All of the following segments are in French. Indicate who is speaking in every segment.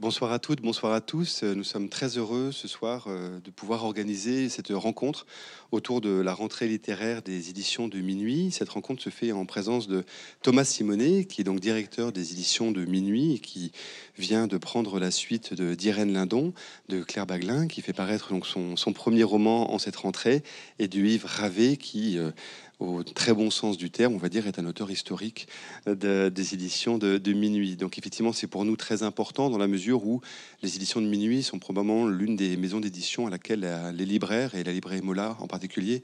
Speaker 1: Bonsoir à toutes, bonsoir à tous. Nous sommes très heureux ce soir euh, de pouvoir organiser cette rencontre autour de la rentrée littéraire des éditions de Minuit. Cette rencontre se fait en présence de Thomas Simonet, qui est donc directeur des éditions de Minuit et qui vient de prendre la suite de d'Irène Lindon, de Claire Baglin, qui fait paraître son, son premier roman en cette rentrée, et de Yves Ravet, qui euh, au très bon sens du terme, on va dire, est un auteur historique des éditions de, Minuit. Donc effectivement, c'est pour nous très important dans la mesure où les éditions de Minuit sont probablement l'une des maisons d'édition à laquelle les libraires, et la librairie Mola en particulier,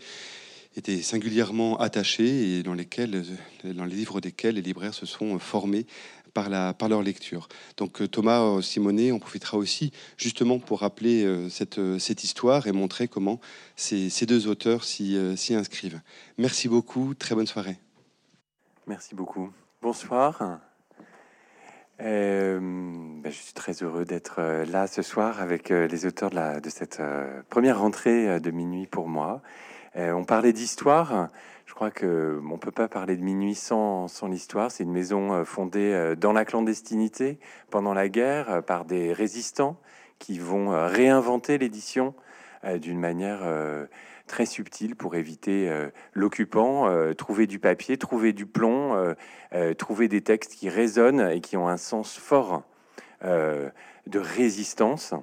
Speaker 1: étaient singulièrement attachés et dans, lesquels, dans les livres desquels les libraires se sont formés par, la, par leur lecture. Donc euh, Thomas euh, Simonet, on profitera aussi justement pour rappeler euh, cette, cette histoire et montrer comment ces, ces deux auteurs s'y inscrivent. Merci beaucoup, très bonne soirée.
Speaker 2: Merci beaucoup. Bonsoir. Ben, je suis très heureux d'être là ce soir avec les auteurs de cette première rentrée de minuit pour moi. on parlait d'histoire. Je crois que on peut pas parler de minuit sans, l'histoire. C'est une maison euh, fondée euh, dans la clandestinité pendant la guerre euh, par des résistants qui vont réinventer l'édition d'une manière très subtile pour éviter l'occupant, trouver du papier, trouver du plomb, trouver des textes qui résonnent et qui ont un sens fort de résistance.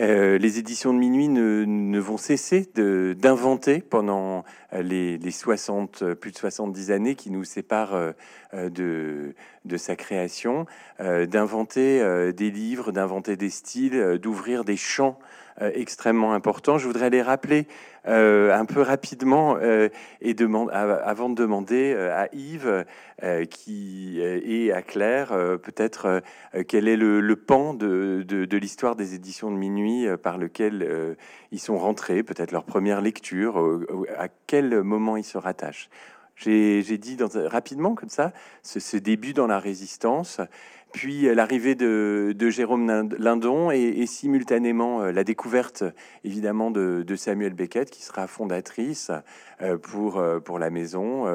Speaker 2: Euh, les éditions de minuit ne, vont cesser d'inventer pendant euh, les, 60, euh, plus de 70 années qui nous séparent de sa création, d'inventer des livres, d'inventer des styles, d'ouvrir des champs euh, extrêmement important. Je voudrais les rappeler euh, un peu rapidement euh, et demande, avant de demander à Yves qui et à Claire peut-être quel est le, pan de, de, l'histoire des éditions de minuit par lequel ils sont rentrés, peut-être leur première lecture, à quel moment ils se rattachent. J'ai dit dans, rapidement comme ça ce, ce, début dans la résistance puis euh, l'arrivée de, Jérôme Lindon et, simultanément euh, la découverte évidemment de, Samuel Beckett qui sera fondatrice euh, pour, la maison,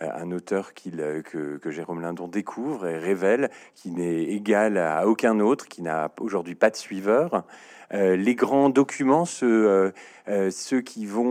Speaker 2: un auteur que, que, Jérôme Lindon découvre et révèle qui n'est égal à aucun autre, qui n'a aujourd'hui pas de suiveur. Euh, les grands documents, ceux, euh, euh, ceux qui vont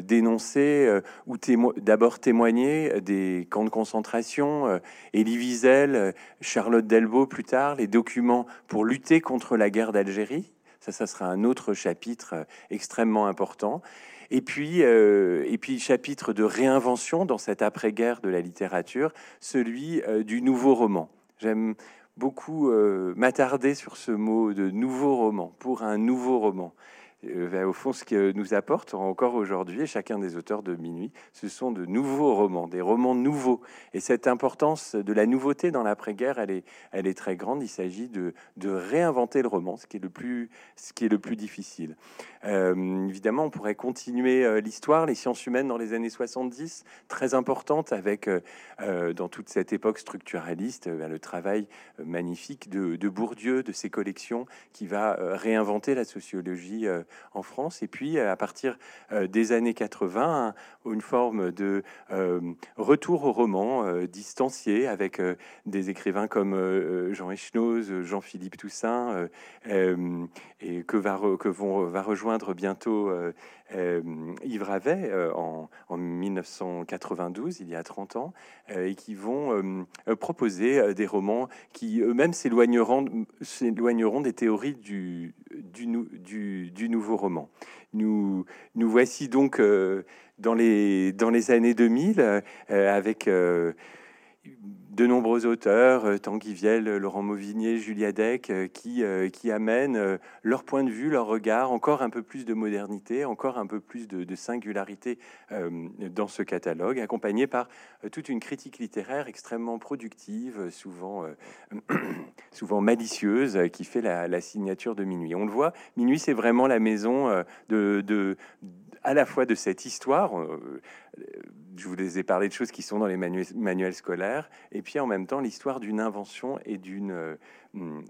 Speaker 2: dénoncer ou d'abord témoigner des camps de concentration, Elie Wiesel, Charlotte Delvaux plus tard, les documents pour lutter contre la guerre d'Algérie. Ça, ça sera un autre chapitre extrêmement important. Et puis, et puis chapitre de réinvention dans cette après-guerre de la littérature, celui du nouveau roman. J'aime beaucoup euh, m'attarder sur ce mot de nouveau roman, pour un nouveau roman. Euh, au fond, ce que nous apporte encore aujourd'hui, chacun des auteurs de Minuit, ce sont de nouveaux romans, des romans nouveaux. Et cette importance de la nouveauté dans l'après-guerre, elle est, très grande. Il s'agit de, réinventer le roman, ce qui est le plus, difficile. Euh, évidemment, on pourrait continuer euh, l'histoire, les sciences humaines dans les années 70, très importante avec, euh, dans toute cette époque structuraliste, le travail magnifique de, Bourdieu, de ses collections, qui va réinventer la sociologie en France. Et puis, à partir des années 80, une forme de retour au roman distancié avec des écrivains comme Jean Echnoz, Jean-Philippe Toussaint, et que vont, va rejoindre bientôt euh, euh, Yves Ravet euh, en, 1992, il y a 30 ans, et qui vont proposer des romans qui eux-mêmes s'éloigneront, s'éloigneront des théories du, du, du, nouveau roman. Nous, nous voici donc dans, les, dans les années 2000 avec de nombreux auteurs, euh, Tanguy Viel, Laurent Mauvigné, Julia Deck, euh, qui, euh, qui amènent leur point de vue, leur regard, encore un peu plus de modernité, encore un peu plus de, singularité dans ce catalogue, accompagné par toute une critique littéraire extrêmement productive, souvent, malicieuse, qui fait la, signature de Minuit. On le voit, Minuit, c'est vraiment la maison de, à la fois de cette histoire je vous ai parlé de choses qui sont dans les manuels, scolaires, et puis en même temps l'histoire d'une invention et d'une euh,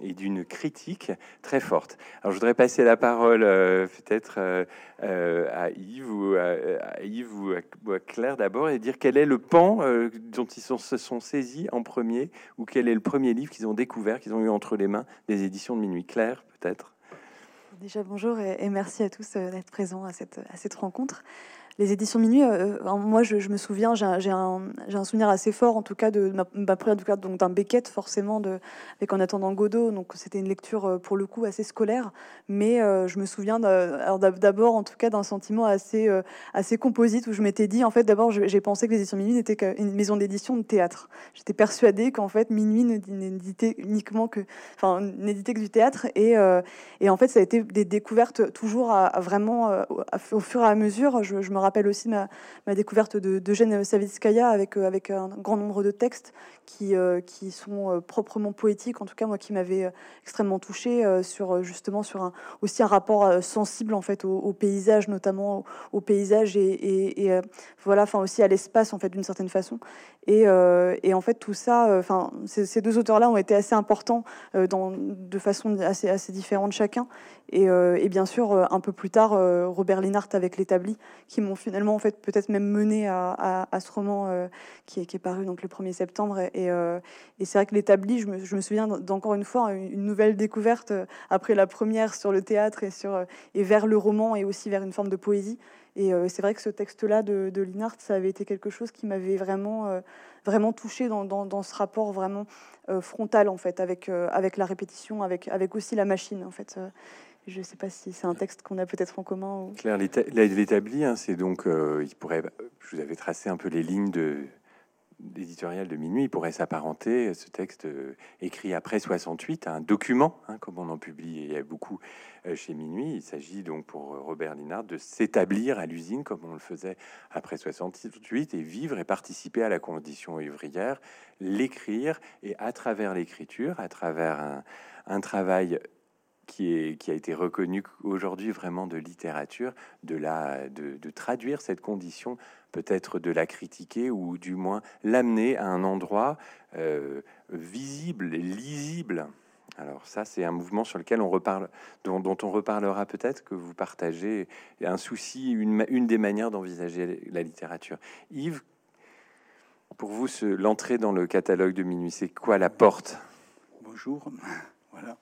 Speaker 2: et d'une critique très forte. Alors je voudrais passer la parole euh, peut-être euh, à Yves ou à, Yves ou à, Claire d'abord et dire quel est le pan dont ils se sont saisis en premier ou quel est le premier livre qu'ils ont découvert, qu'ils ont eu entre les mains des éditions de minuit. Claire, peut-être?
Speaker 3: Déjà bonjour et, merci à tous d'être présents à cette, à cette rencontre les éditions Minuit, euh, euh, moi je, me souviens, j'ai un, souvenir assez fort en tout cas de ma, première du donc d'un Beckett forcément avec En attendant Godot, donc c'était une lecture euh, pour le coup assez scolaire, mais je me souviens d'abord en tout cas d'un sentiment assez, assez composite où je m'étais dit en fait d'abord j'ai pensé que les éditions Minuit n'étaient qu'une maison d'édition de théâtre. J'étais persuadée qu'en fait Minuit n'éditait uniquement que, enfin n'éditait que du théâtre et, et en fait ça a été des découvertes toujours vraiment au fur et à mesure. Rappelle aussi ma, découverte de, Eugène Savitskaya avec, euh, avec un grand nombre de textes qui, euh, qui sont euh, proprement poétiques, en tout cas moi qui m'avait extrêmement touché sur justement sur aussi un rapport sensible en fait au, paysage, notamment au, paysage et, voilà, enfin aussi à l'espace en fait d'une certaine façon. Et, en fait tout ça, enfin ces, deux auteurs-là ont été assez importants de façon assez, assez différente chacun. Et, et bien sûr un peu plus tard Robert Linhart avec l'établi qui m'ont finalement en fait peut-être même mené à, ce roman euh, qui, est, paru donc le 1er septembre. Et, euh, et c'est vrai que l'établi, je me, souviens d'encore une fois une nouvelle découverte euh, après la première sur le théâtre et, sur, et vers le roman et aussi vers une forme de poésie. Et c'est vrai que ce texte-là de, de Linhart, ça avait été quelque chose qui m'avait vraiment, vraiment touché dans, dans, ce rapport vraiment frontal en fait avec, avec la répétition, avec, avec aussi la machine en fait. Je ne sais pas si c'est un texte qu'on a peut-être en commun. Ou...
Speaker 2: Claire, l'établi, hein, c'est donc, euh, il pourrait, je vous avais tracé un peu les lignes de d'éditorial de minuit, il pourrait s'apparenter, ce texte euh, écrit après 68, à un document, hein, comme on en publie beaucoup euh, chez minuit. Il s'agit donc pour Robert Linard de s'établir à l'usine comme on le faisait après 68 et vivre et participer à la condition ouvrière, l'écrire et à travers l'écriture, à travers un travail qui, a été reconnu aujourd'hui vraiment de littérature, de, la, de, traduire cette condition, peut-être de la critiquer ou du moins l'amener à un endroit euh, visible, lisible. Alors ça, c'est un mouvement sur lequel on reparle, dont, on reparlera peut-être que vous partagez un souci, une, une des manières d'envisager la littérature. Yves, pour vous, l'entrée dans le catalogue de minuit, c'est quoi la porte?
Speaker 4: Bonjour. Voilà.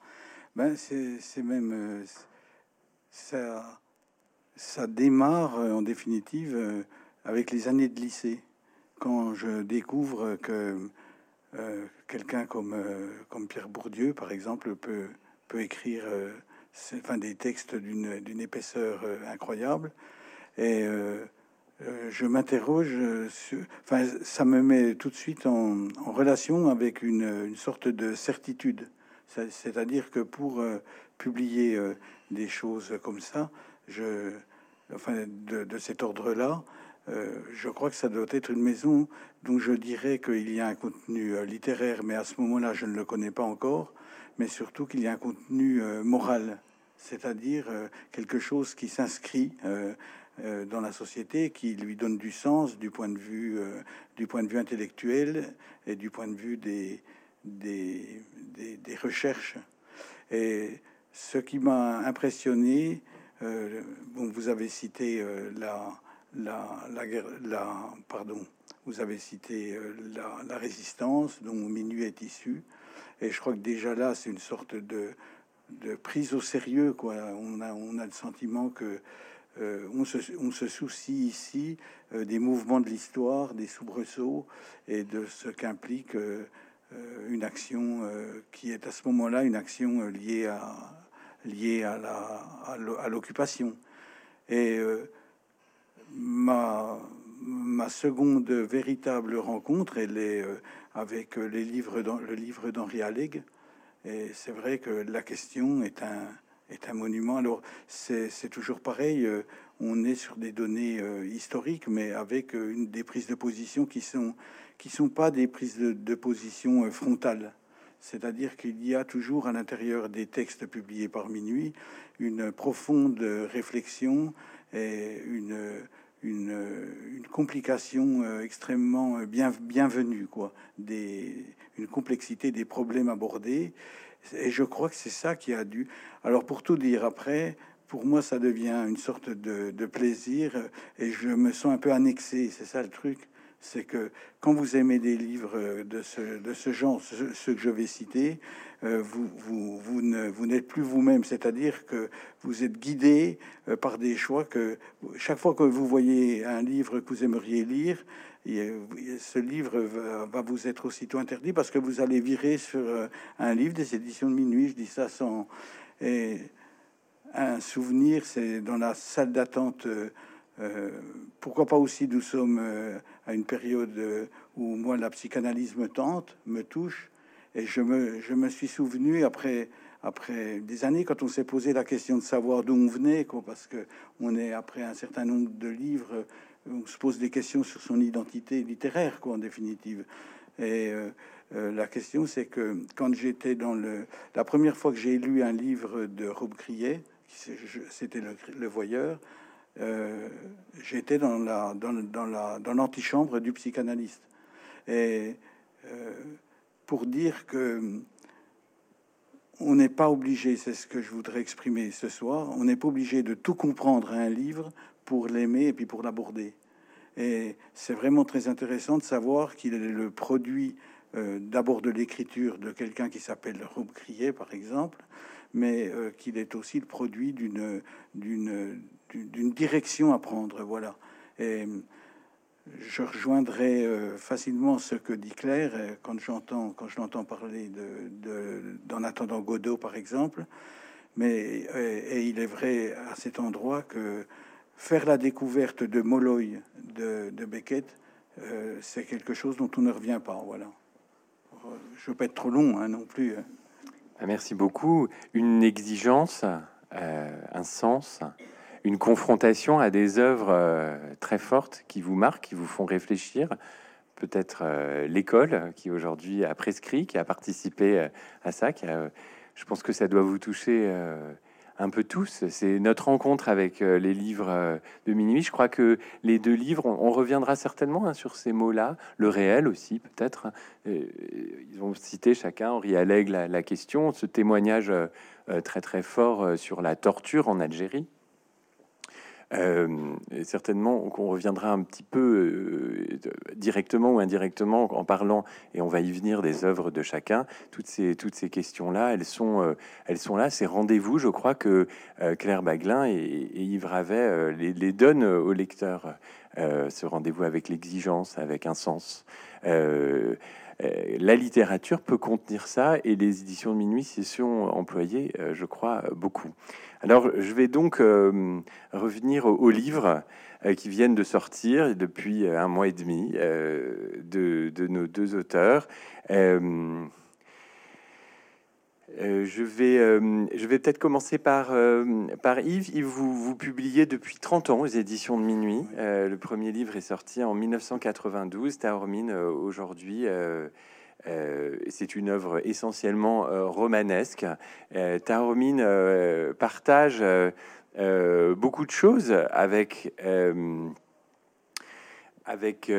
Speaker 4: Ben, c'est même euh, ça, ça démarre euh, en définitive euh, avec les années de lycée, quand je découvre que quelqu'un comme, comme Pierre Bourdieu, par exemple, peut, peut écrire enfin, des textes d'une épaisseur incroyable. Et je m'interroge, enfin, ça me met tout de suite en, en relation avec une, une, sorte de certitude. C'est-à-dire que pour euh, publier euh, des choses comme ça, je, enfin, de, cet ordre-là, euh, je crois que ça doit être une maison. Dont je dirais qu'il y a un contenu littéraire, mais à ce moment-là, je ne le connais pas encore, mais surtout qu'il y a un contenu moral, c'est-à-dire quelque chose qui s'inscrit dans la société, qui lui donne du sens du point de vue, du point de vue intellectuel et du point de vue des, des, recherches. Et ce qui m'a impressionné, euh, bon, vous avez cité euh, la, la, la, la, pardon, vous avez cité euh, la, résistance dont Minuit est issu, et je crois que déjà là, c'est une sorte de, prise au sérieux, quoi. On a, on a le sentiment que on se, on, se, soucie ici des mouvements de l'histoire, des soubresauts et de ce qu'implique une action euh, qui est à ce moment-là une action euh, liée à liée à l'occupation. Et ma ma seconde véritable rencontre, elle est avec les livres le livre d'Henri Alleg. Et c'est vrai que la question est un est un monument. Alors c'est toujours pareil. On est sur des données historiques, mais avec des prises de position qui sont qui sont pas des prises de, position euh, frontales. C'est-à-dire qu'il y a toujours à l'intérieur des textes publiés par minuit une profonde réflexion et une, une, complication extrêmement bien, bienvenue, quoi, des, une complexité des problèmes abordés. Et je crois que c'est ça qui a dû. Alors, pour tout dire, après, pour moi, ça devient une sorte de, de plaisir et je me sens un peu annexé. C'est ça le truc c'est que quand vous aimez des livres de ce, de ce genre, ceux que je vais citer, euh, vous, vous, vous, n'êtes plus vous-même, c'est-à-dire que vous êtes guidé euh, par des choix que chaque fois que vous voyez un livre que vous aimeriez lire, ce livre va, vous être aussitôt interdit parce que vous allez virer sur euh, un livre des éditions de minuit. Je dis ça sans et un souvenir, c'est dans la salle d'attente. Pourquoi pas aussi nous sommes à une période où moi la psychanalyse me tente, me touche. Et je me, je me suis souvenu après, après des années, quand on s'est posé la question de savoir d'où on venait, quoi, parce que on est après un certain nombre de livres, on se pose des questions sur son identité littéraire, quoi, en définitive. Et euh, euh, la question, c'est que quand j'étais dans le, la première fois que j'ai lu un livre de Rob Crier, c'était le, Voyeur, euh, j'étais dans la dans, dans la dans l'antichambre du psychanalyste. Et pour dire que on n'est pas obligé, c'est ce que je voudrais exprimer ce soir, on n'est pas obligé de tout comprendre à un livre pour l'aimer et puis pour l'aborder. Et c'est vraiment très intéressant de savoir qu'il est le produit euh, d'abord de l'écriture de quelqu'un qui s'appelle Rob Crier, par exemple, mais euh, qu'il est aussi le produit d'une d'une direction à prendre. Voilà. Et je rejoindrai euh, facilement ce que dit Claire euh, quand j'entends quand je l'entends parler de, d'en attendant Godot par exemple mais euh, et, il est vrai à cet endroit que faire la découverte de Molloy de, Beckett c'est quelque chose dont on ne revient pas voilà je veux pas être trop long hein, non plus
Speaker 2: merci beaucoup une exigence un sens une confrontation à des œuvres euh, très fortes qui vous marquent, qui vous font réfléchir. Peut-être euh, l'école qui aujourd'hui a prescrit, qui a participé euh, à ça. Je pense que ça doit vous toucher un peu tous. C'est notre rencontre avec les livres de minuit. Je crois que les deux livres, on, reviendra certainement hein, sur ces mots-là, le réel aussi peut-être. Ils ont cité chacun, Henri Allègre, la, la question, ce témoignage très très fort sur la torture en Algérie. Euh, certainement qu'on reviendra un petit peu euh, directement ou indirectement en parlant, et on va y venir des œuvres de chacun. Toutes ces, toutes ces questions-là, elles sont, euh, elles sont là. Ces rendez-vous, je crois que Claire Baglin et, Yves Ravet les, donnent au lecteur. ce rendez-vous avec l'exigence, avec un sens. la littérature peut contenir ça et les éditions de minuit s'y sont employées, je crois, beaucoup. Alors, je vais donc euh, revenir aux, livres euh, qui viennent de sortir depuis euh, un mois et demi de, nos deux auteurs. je vais, je vais peut-être commencer par, par Yves. Yves, vous, vous publiez depuis 30 ans aux éditions de Minuit. le premier livre est sorti en 1992. Taormine, aujourd'hui, euh, c'est une œuvre essentiellement euh, romanesque. Euh, Taormine partage beaucoup de choses avec avec,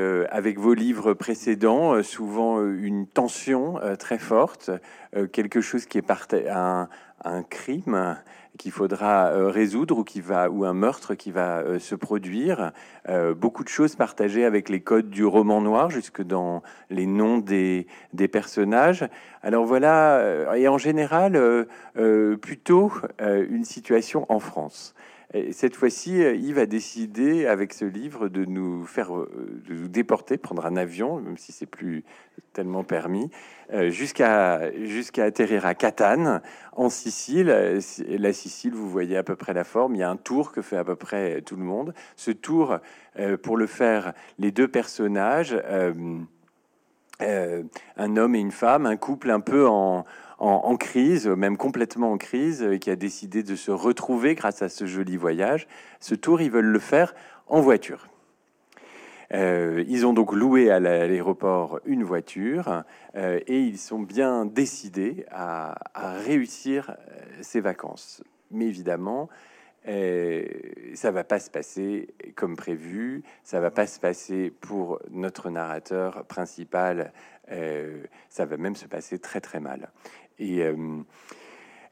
Speaker 2: vos livres précédents, souvent une tension très forte, quelque chose qui est un crime qu'il faudra euh, résoudre ou qui va ou un meurtre qui va euh, se produire. Euh, beaucoup de choses partagées avec les codes du roman noir, jusque dans les noms des, des personnages. Alors voilà, et en général, plutôt une situation en France. Et cette fois-ci, Yves a décidé, avec ce livre, de nous faire de nous déporter, prendre un avion, même si c'est plus tellement permis, euh, jusqu'à jusqu'à atterrir à Catane, en Sicile. La Sicile, vous voyez à peu près la forme. Il y a un tour que fait à peu près tout le monde. Ce tour, euh, pour le faire, les deux personnages, euh, un homme et une femme, un couple un peu en, en, crise, même complètement en crise, qui a décidé de se retrouver grâce à ce joli voyage. Ce tour, ils veulent le faire en voiture. Euh, ils ont donc loué à l'aéroport une voiture euh, et ils sont bien décidés à, réussir euh, ces vacances. Mais évidemment, Et ça va pas se passer comme prévu, ça va pas se passer pour notre narrateur principal, euh, ça va même se passer très très mal. Euh,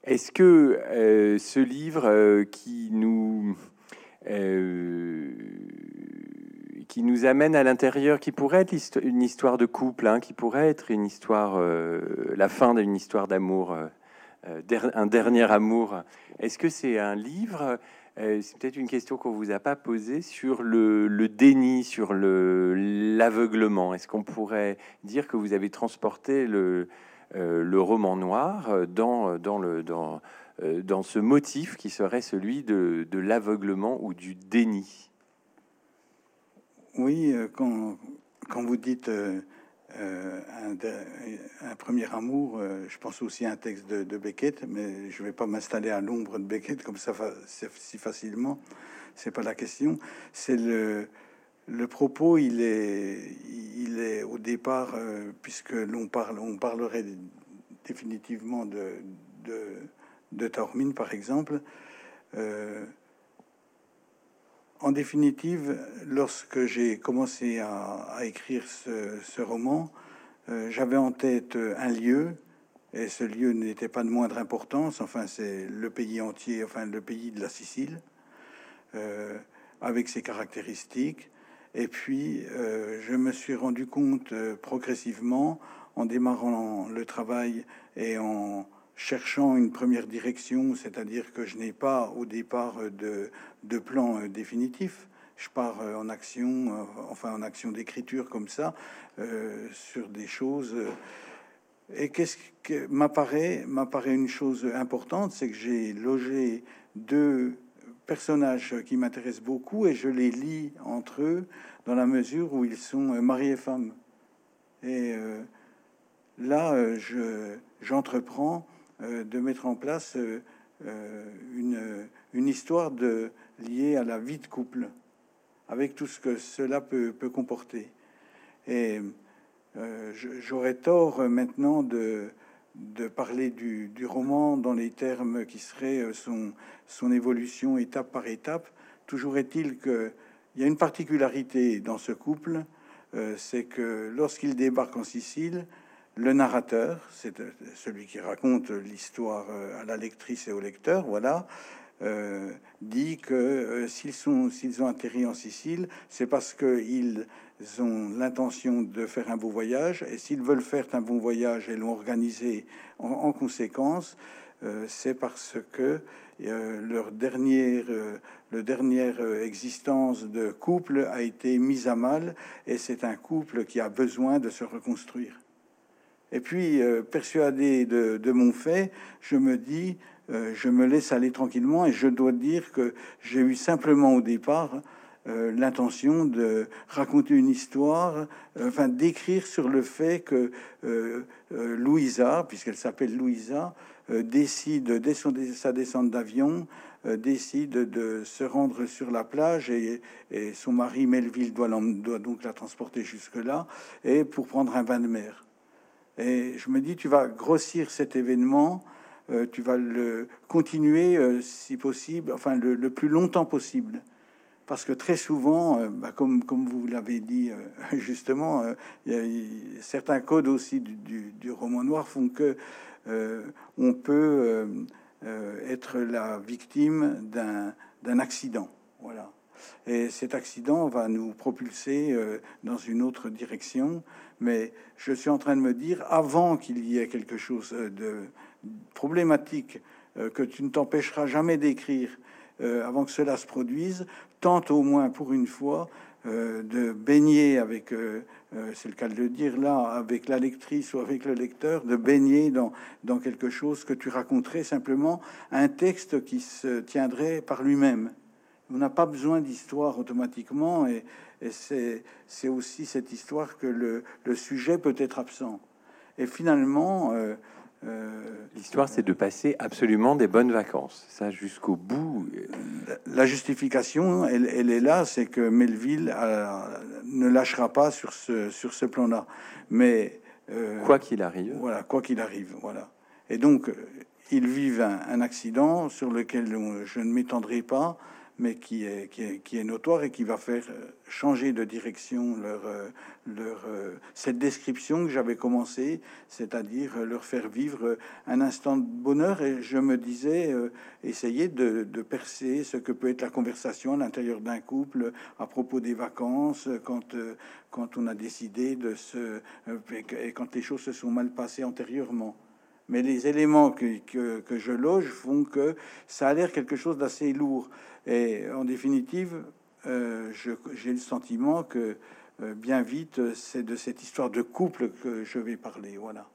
Speaker 2: est-ce que euh, ce livre qui nous qui nous amène à l'intérieur, qui pourrait être une histoire de couple, hein, qui pourrait être une la fin d'une histoire d'amour euh, un dernier amour. Est-ce que c'est un livre euh, C'est peut-être une question qu'on vous a pas posée sur le, déni, sur le l'aveuglement? Est-ce qu'on pourrait dire que vous avez transporté le, euh, le roman noir dans, dans, le, dans, dans ce motif qui serait celui de, de l'aveuglement ou du déni
Speaker 4: Oui, quand, quand vous dites euh, un, premier amour, euh, je pense aussi à un texte de, Beckett, mais je ne vais pas m'installer à l'ombre de Beckett comme ça si facilement. C'est pas la question. C'est le, le propos, il est, il est au départ, euh, puisque l'on parle, on parlerait définitivement de, de, de Taormine, par exemple. En définitive, lorsque j'ai commencé à, écrire ce, roman, euh, j'avais en tête un lieu, et ce lieu n'était pas de moindre importance. Enfin, c'est le pays entier, enfin le pays de la Sicile, euh, avec ses caractéristiques. Et puis, euh, je me suis rendu compte progressivement, en démarrant le travail et en cherchant une première direction, c'est-à-dire que je n'ai pas au départ de, de plan euh, définitif. Je pars euh, en action, euh, enfin en action d'écriture comme ça, sur des choses. Et qu'est-ce que m'apparaît m'apparaît une chose importante, c'est que j'ai logé deux personnages qui m'intéressent beaucoup et je les lis entre eux dans la mesure où ils sont mari et femme. Et là, je j'entreprends euh, de mettre en place euh, euh, une, une, histoire de, liée à la vie de couple, avec tout ce que cela peut, peut comporter. Et j'aurais tort maintenant de, de parler du, roman dans les termes qui seraient son, son évolution étape par étape. Toujours est-il qu'il y a une particularité dans ce couple, c'est que lorsqu'il débarque en Sicile, le narrateur, c'est euh, celui qui raconte l'histoire euh, à la lectrice et au lecteur, voilà, euh, dit que s'ils sont s'ils ont atterri en Sicile, c'est parce qu'ils ont l'intention de faire un beau voyage, et s'ils veulent faire un bon voyage et l'ont organisé en, conséquence, c'est parce que leur dernière, le dernière existence de couple a été mise à mal, et c'est un couple qui a besoin de se reconstruire. Et puis, euh, persuadé de, mon fait, je me dis, euh, je me laisse aller tranquillement et je dois dire que j'ai eu simplement au départ euh, l'intention de raconter une histoire, enfin d'écrire sur le fait que Louisa, puisqu'elle s'appelle Louisa, décide, dès sa descente d'avion, décide de se rendre sur la plage et, et son mari Melville doit, doit donc la transporter jusque-là, et pour prendre un bain de mer. Et je me dis, tu vas grossir cet événement, euh, tu vas le continuer, euh, si possible, enfin le, plus longtemps possible. Parce que très souvent, euh, bah, comme, vous l'avez dit justement, certains codes aussi du, du, roman noir font que on peut être la victime d'un accident. Voilà. Et cet accident va nous propulser dans une autre direction mais je suis en train de me dire, avant qu'il y ait quelque chose de problématique euh, que tu ne t'empêcheras jamais d'écrire, euh, avant que cela se produise, tente au moins pour une fois euh, de baigner avec, c'est le cas de le dire là, avec la lectrice ou avec le lecteur, de baigner dans, dans quelque chose que tu raconterais simplement, un texte qui se tiendrait par lui-même. On n'a pas besoin d'histoire automatiquement et, et c'est aussi cette histoire que le, sujet peut être absent. Et finalement, euh,
Speaker 2: l'histoire, c'est de passer absolument des bonnes vacances, ça jusqu'au bout.
Speaker 4: La justification, elle, elle est là, c'est que Melville ne lâchera pas sur ce, sur ce plan-là. Mais
Speaker 2: euh, quoi qu'il arrive,
Speaker 4: voilà, quoi qu'il arrive, voilà. Et donc, ils vivent un, accident sur lequel je ne m'étendrai pas, mais qui est, notoire et qui va faire euh, changer de direction leur, euh, euh, cette description que j'avais commencé, c'est-à-dire leur faire vivre un instant de bonheur. Et je me disais, essayer de, percer ce que peut être la conversation à l'intérieur d'un couple à propos des vacances, quand, quand on a décidé de se... et quand les choses se sont mal passées antérieurement mais les éléments que, que, je loge font que ça a l'air quelque chose d'assez lourd. Et en définitive, euh, j'ai le sentiment que euh, bien vite, c'est de cette histoire de couple que je vais parler. Voilà,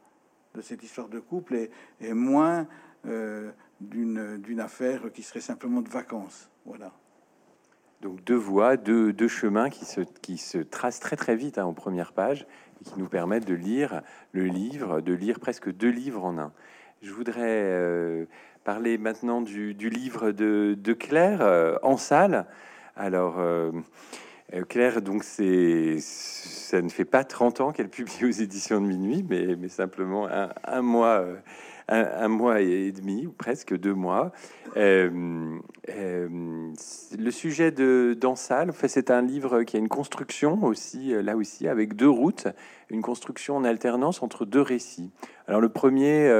Speaker 4: de cette histoire de couple et, moins euh, d'une affaire qui serait simplement de vacances. Voilà.
Speaker 2: Donc deux voies, deux, deux chemins qui se, qui se tracent très très vite hein, en première page et qui nous permettent de lire le livre, de lire presque deux livres en un. Je voudrais parler maintenant du, livre de, Claire euh, en salle. Alors, euh, euh, Claire, donc c'est, ça ne fait pas 30 ans qu'elle publie aux éditions de minuit, mais simplement un, mois un, mois et demi, ou presque deux mois. Euh, euh, le sujet de Dansal, fait, c'est un livre qui a une construction aussi, euh, là aussi, avec deux routes, une construction en alternance entre deux récits. Alors le premier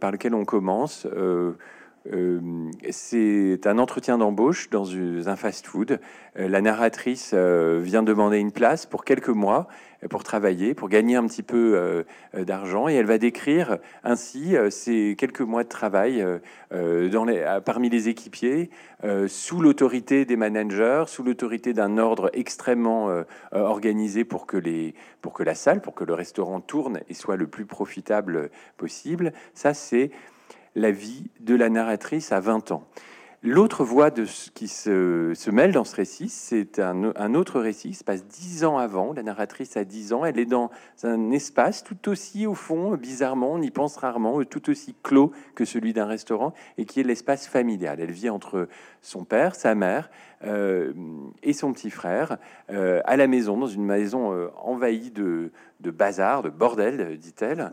Speaker 2: par lequel on commence, c'est un entretien d'embauche dans un fast-food. la narratrice vient demander une place pour quelques mois pour travailler, pour gagner un petit peu euh, euh, d'argent. Et elle va décrire ainsi euh, ces quelques mois de travail dans les, parmi les équipiers, sous l'autorité des managers, sous l'autorité d'un ordre extrêmement organisé pour que, les, pour que la salle, pour que le restaurant tourne et soit le plus profitable possible. Ça, c'est la vie de la narratrice à 20 ans. L'autre voie de ce qui se, mêle dans ce récit, c'est un, autre récit qui se passe dix ans avant. La narratrice a dix ans. Elle est dans un espace tout aussi, au fond, bizarrement, on y pense rarement, tout aussi clos que celui d'un restaurant, et qui est l'espace familial. Elle vit entre son père, sa mère euh, et son petit frère euh, à la maison, dans une maison euh, envahie de bazar, de bordel, dit-elle.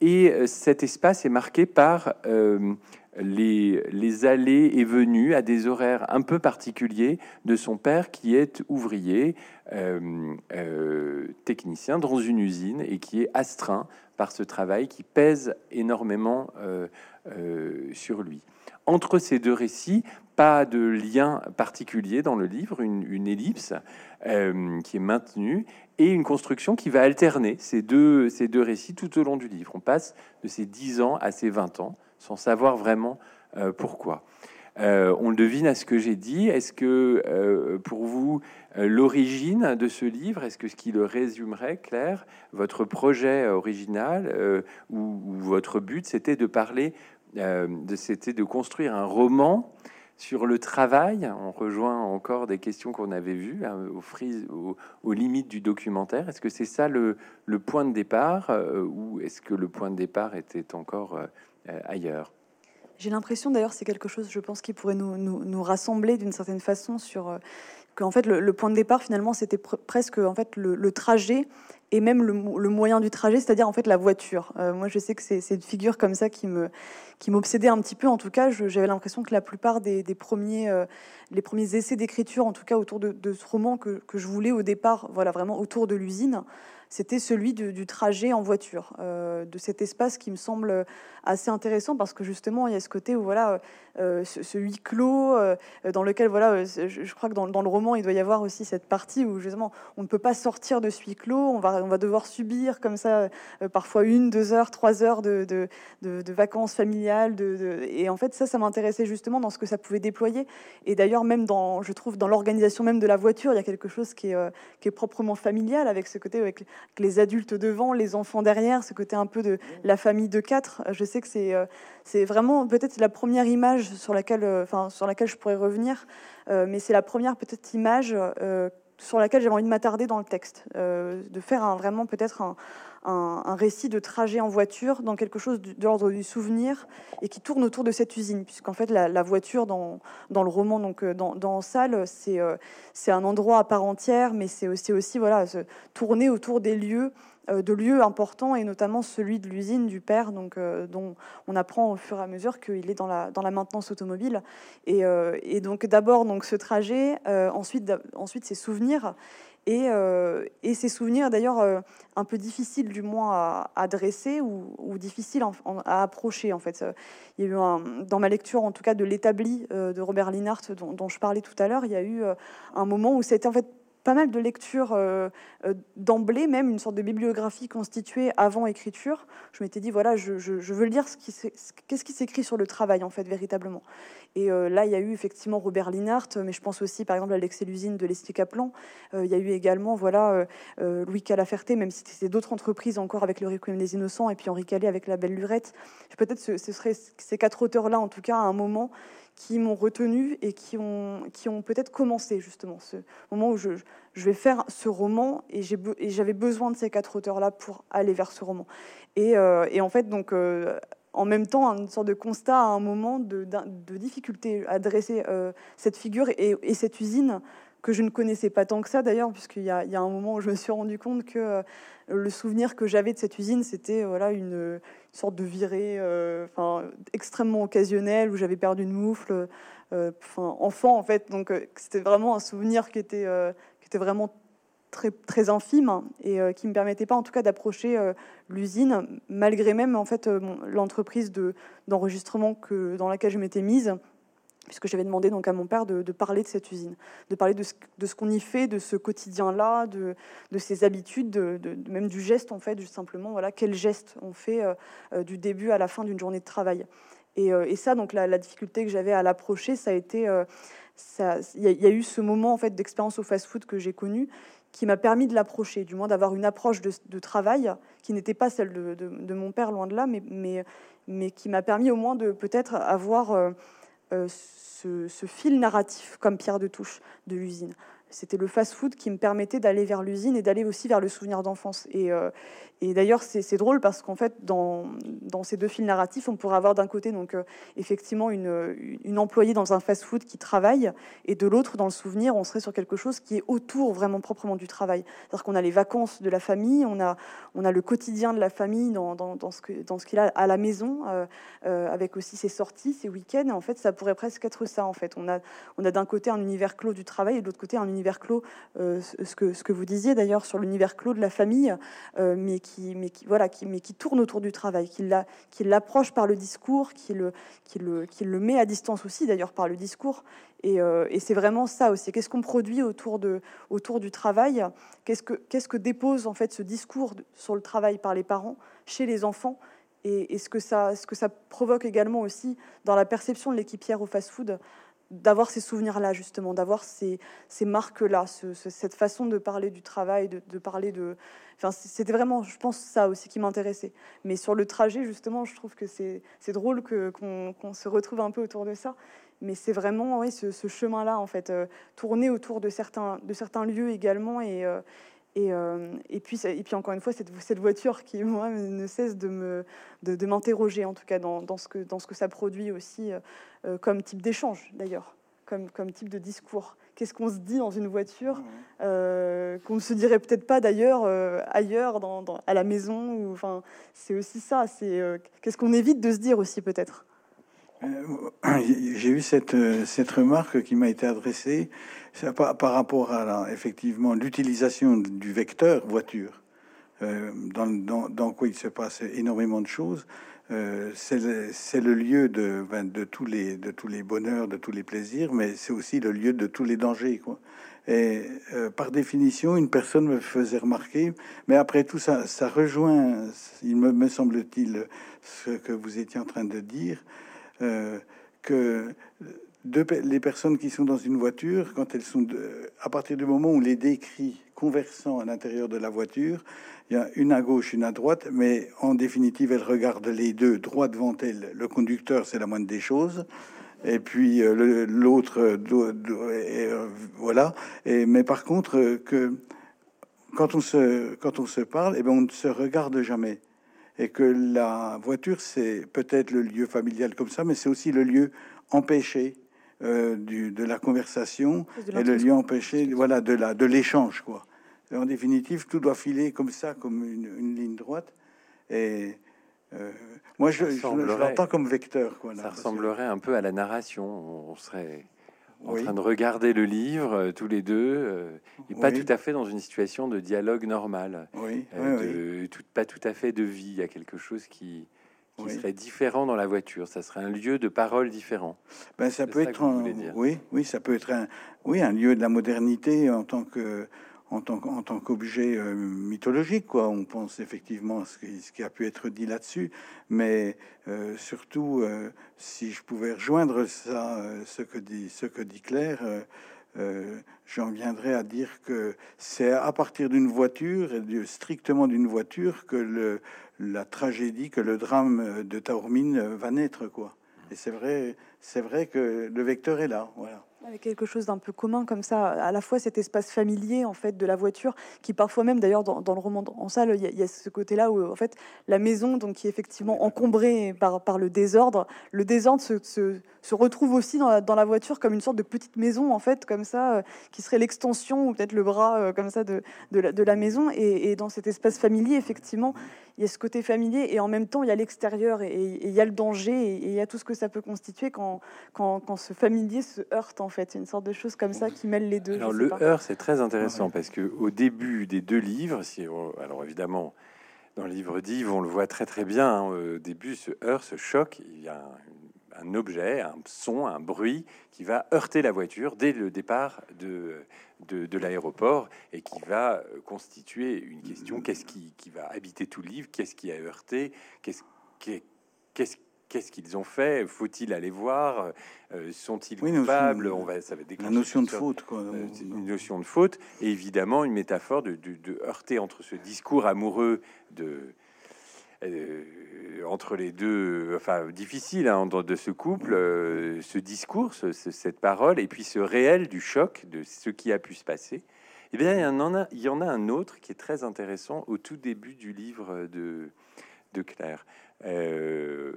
Speaker 2: et cet espace est marqué par les, allées et venues à des horaires un peu particuliers de son père qui est ouvrier, euh, euh, technicien dans une usine et qui est astreint par ce travail qui pèse énormément euh, sur lui. Entre ces deux récits, pas de lien particulier dans le livre, une, ellipse qui est maintenue et une construction qui va alterner ces deux, ces deux récits tout au long du livre. On passe de ces 10 ans à ces 20 ans sans savoir vraiment euh, pourquoi. Euh, on le devine à ce que j'ai dit. Est-ce que euh, pour vous, l'origine de ce livre, est-ce que ce qui le résumerait, Claire, votre projet original ou, votre but, c'était de parler, de, c'était de construire un roman sur le travail, on rejoint encore des questions qu'on avait vues hein, au aux, limites du documentaire. Est-ce que c'est ça le, point de départ ou est-ce que le point de départ était encore euh, ailleurs?
Speaker 3: J'ai l'impression d'ailleurs c'est quelque chose, je pense, qui pourrait nous, rassembler d'une certaine façon sur euh, qu'en fait le, point de départ finalement c'était presque en fait le, trajet et même le, moyen du trajet, c'est-à-dire en fait la voiture. Euh, moi je sais que c'est une figure comme ça qui me qui m'obsédait un petit peu. En tout cas, j'avais l'impression que la plupart des, premiers les premiers essais d'écriture, en tout cas autour de, de ce roman que, que, je voulais au départ, voilà vraiment autour de l'usine c'était celui du trajet en voiture, euh, de cet espace qui me semble assez intéressant parce que justement il y a ce côté où voilà euh, ce, huis clos euh, dans lequel voilà je, crois que dans, le roman il doit y avoir aussi cette partie où justement on ne peut pas sortir de ce huis clos, on va on va devoir subir comme ça parfois une, deux heures, trois heures de, de, de, vacances familiales, de, et en fait ça ça m'intéressait justement dans ce que ça pouvait déployer et d'ailleurs même dans je trouve dans l'organisation même de la voiture il y a quelque chose qui est, qui est proprement familial avec ce côté avec les adultes devant, les enfants derrière, ce côté un peu de la famille de quatre. Je sais que c'est euh, c'est vraiment peut-être la première image sur laquelle, euh, enfin sur laquelle je pourrais revenir, euh, mais c'est la première peut-être image sur laquelle j'avais envie de m'attarder dans le texte, de faire un, vraiment peut-être un, un, récit de trajet en voiture dans quelque chose de, l'ordre du souvenir et qui tourne autour de cette usine, puisqu'en fait la, voiture dans, dans, le roman, donc euh, dans, dans Salle, c'est euh, c'est un endroit à part entière, mais c'est aussi, aussi voilà, se tourner autour des lieux de lieux importants et notamment celui de l'usine du père, donc dont on apprend au fur et à mesure qu'il est dans la dans la maintenance automobile. Et, et donc d'abord donc ce trajet, ensuite ensuite ses souvenirs et, euh, et ces souvenirs, d'ailleurs, euh, un peu difficiles du moins à, dresser ou, difficiles à approcher, en fait. Il y a eu dans ma lecture, en tout cas, de l'établi euh, de Robert Linhart, dont, dont, je parlais tout à l'heure, il y a eu un moment où c'était en fait pas mal de lectures euh, euh, d'emblée, même une sorte de bibliographie constituée avant écriture. Je m'étais dit, voilà, je, veux lire ce qui qu'est-ce qui s'écrit sur le travail, en fait, véritablement. Et euh, là, il y a eu effectivement Robert Linhart, mais je pense aussi, par exemple, à L'Excellusine de Leslie Kaplan. il y a eu également, voilà, Louis Calaferté, même si c'était d'autres entreprises encore avec le Requiem des Innocents, et puis Henri Calais avec La Belle Lurette. Peut-être ce, ce serait ces quatre auteurs-là, en tout cas, à un moment, qui m'ont retenu et qui ont, qui ont peut-être commencé justement ce moment où je, je vais faire ce roman et j'avais besoin de ces quatre auteurs-là pour aller vers ce roman. Et, euh, et en fait, donc, euh, en même temps, une sorte de constat à un moment de, de difficulté à dresser euh, cette figure et, et, cette usine que je ne connaissais pas tant que ça d'ailleurs, puisqu'il y, y a un moment où je me suis rendu compte que le souvenir que j'avais de cette usine, c'était voilà une, sorte de virée euh, extrêmement occasionnelle où j'avais perdu une moufle euh, enfin, enfant en fait. Donc euh, c'était vraiment un souvenir qui était, qui était vraiment très, très infime et qui me permettait pas en tout cas d'approcher l'usine malgré même en fait l'entreprise de d'enregistrement que dans laquelle je m'étais mise puisque j'avais demandé donc à mon père de, parler de cette usine, de parler de ce, de qu'on y fait, de ce quotidien-là, de, de, ses habitudes, de, même du geste en fait, juste simplement voilà quel geste on fait euh, euh, du début à la fin d'une journée de travail. Et, euh, ça donc la, difficulté que j'avais à l'approcher, ça a été, il y, a eu ce moment en fait d'expérience au fast-food que j'ai connu qui m'a permis de l'approcher, du moins d'avoir une approche de, travail qui n'était pas celle de, mon père loin de là, mais, mais, mais qui m'a permis au moins de peut-être avoir ce, ce, fil narratif comme pierre de touche de l'usine. C'était le fast-food qui me permettait d'aller vers l'usine et d'aller aussi vers le souvenir d'enfance. Et, euh, et d'ailleurs, c'est drôle parce qu'en fait, dans, dans, ces deux fils narratifs, on pourrait avoir d'un côté donc euh, effectivement une, une, employée dans un fast-food qui travaille, et de l'autre, dans le souvenir, on serait sur quelque chose qui est autour vraiment proprement du travail. C'est-à-dire qu'on a les vacances de la famille, on a, on a le quotidien de la famille dans, dans, dans ce qu'il a à la maison, euh, avec aussi ses sorties, ses week-ends. En fait, ça pourrait presque être ça. En fait, on a, on a d'un côté un univers clos du travail et de l'autre côté un univers clos, ce, que, ce que vous disiez d'ailleurs sur l'univers clos de la famille, mais qui mais qui, voilà, qui, mais qui tourne autour du travail, qui, la, qui l'approche par le discours, qui le, qui, le, qui le met à distance aussi d'ailleurs par le discours. Et, euh, c'est vraiment ça aussi. Qu'est-ce qu'on produit autour, de, autour du travail? Qu'est-ce que, que dépose en fait ce discours sur le travail par les parents chez les enfants? Et, et ce, que ça, ce que ça provoque également aussi dans la perception de l'équipière au fast-food d'avoir ces souvenirs-là, justement, d'avoir ces, ces marques-là, cette façon de parler du travail, de, parler de... C'était vraiment, je pense, ça aussi qui m'intéressait. Mais sur le trajet, justement, je trouve que c'est drôle qu'on se retrouve un peu autour de ça. Mais c'est vraiment oui, ce, chemin-là, en fait, euh, tourner autour de certains, de certains lieux également et, euh, et, euh, et, puis, et puis encore une fois, cette, cette voiture qui, moi, ne cesse de, me, de, m'interroger, en tout cas, dans, dans, ce que, dans ce que ça produit aussi, euh, euh, comme type d'échange, d'ailleurs, comme, comme type de discours. Qu'est-ce qu'on se dit dans une voiture qu'on ne se dirait peut-être pas d'ailleurs ailleurs, dans, à la maison ou, enfin, C'est aussi ça. C'est Qu'est-ce qu'on évite de se dire aussi, peut-être?
Speaker 4: J'ai eu cette, cette remarque qui m'a été adressée par, rapport à effectivement l'utilisation du vecteur voiture, euh, dans, dans, dans, quoi il se passe énormément de choses. Euh, c'est le, lieu de, ben, de, tous les, de tous les bonheurs, de tous les plaisirs, mais c'est aussi le lieu de tous les dangers. Quoi. Et euh, par définition, une personne me faisait remarquer, mais après tout ça, ça rejoint, il me semble-t-il, ce que vous étiez en train de dire, euh, que les personnes qui sont dans une voiture, quand elles sont à partir du moment où les décrits conversant à l'intérieur de la voiture, il y a une à gauche, une à droite, mais en définitive, elles regardent les deux droit devant elles. Le conducteur, c'est la moindre des choses. Et puis euh, l'autre, euh, voilà. Mais par contre, que quand on se, quand on se parle, eh ben on ne se regarde jamais. Et que la voiture, c'est peut-être le lieu familial comme ça, mais c'est aussi le lieu empêché euh, du, de la conversation et le lieu empêché, voilà, de la de l'échange, quoi. en définitive, tout doit filer comme ça, comme une, ligne droite. Et moi, je, l'entends comme vecteur. Quoi,
Speaker 2: ça ressemblerait un peu à la narration. On serait en train de regarder le livre euh, tous les deux, euh, et pas tout à fait dans une situation de dialogue normal,
Speaker 4: oui.
Speaker 2: Euh, tout, pas tout à fait de vie. Il y a quelque chose qui, qui serait différent dans la voiture. Ça serait un lieu de parole différent.
Speaker 4: Ben, ça peut être, un, oui, oui, ça peut être un, oui, un lieu de la modernité en tant que en tant, qu'objet euh, mythologique, quoi. On pense effectivement qui, ce qui a pu être dit là-dessus, mais euh, surtout, euh, si je pouvais rejoindre ça, ce que dit ce que dit Claire, j'en viendrais à dire que c'est à partir d'une voiture, et strictement d'une voiture, que le, la tragédie, que le drame de Taormine va naître, quoi. Et c'est vrai, c'est vrai que le vecteur est là, voilà.
Speaker 3: Avec quelque chose d'un peu commun comme ça, à la fois cet espace familier en fait de la voiture, qui parfois même d'ailleurs dans, le roman en salle, il y, a, ce côté-là où en fait la maison donc qui est effectivement encombrée par, par le désordre, le désordre se, se, retrouve aussi dans la, dans la, voiture comme une sorte de petite maison en fait comme ça, euh, qui serait l'extension ou peut-être le bras euh, comme ça de, de, la, de la maison. Et, et, dans cet espace familier effectivement, il y a ce côté familier et en même temps il y a l'extérieur et, il y a le danger et, il y a tout ce que ça peut constituer quand, quand, quand ce familier se heurte en fait, une sorte de chose comme ça qui mêle les deux.
Speaker 2: Alors le heurt, c'est très intéressant parce que au début des deux livres, si alors évidemment dans le livre d'Yves, on le voit très très bien. Hein, au début, ce heurt, ce choc, il y a un, objet, un son, un bruit qui va heurter la voiture dès le départ de, de, l'aéroport et qui va constituer une question. Qu'est-ce qui, qui, va habiter tout le livre? Qu'est-ce qui a heurté? Qu'est-ce qu'est-ce qu'est-ce qu'ils ont fait? Faut-il aller voir? Euh, Sont-ils coupables? On va, ça va
Speaker 4: la notion de faute, quoi.
Speaker 2: Euh, une notion de faute, et évidemment une métaphore de, heurter entre ce discours amoureux de entre les deux, enfin difficile hein, de ce couple, ce discours, cette parole, et puis ce réel du choc de ce qui a pu se passer. Eh bien, il y en a, il y en a un autre qui est très intéressant au tout début du livre de, de Claire. Euh,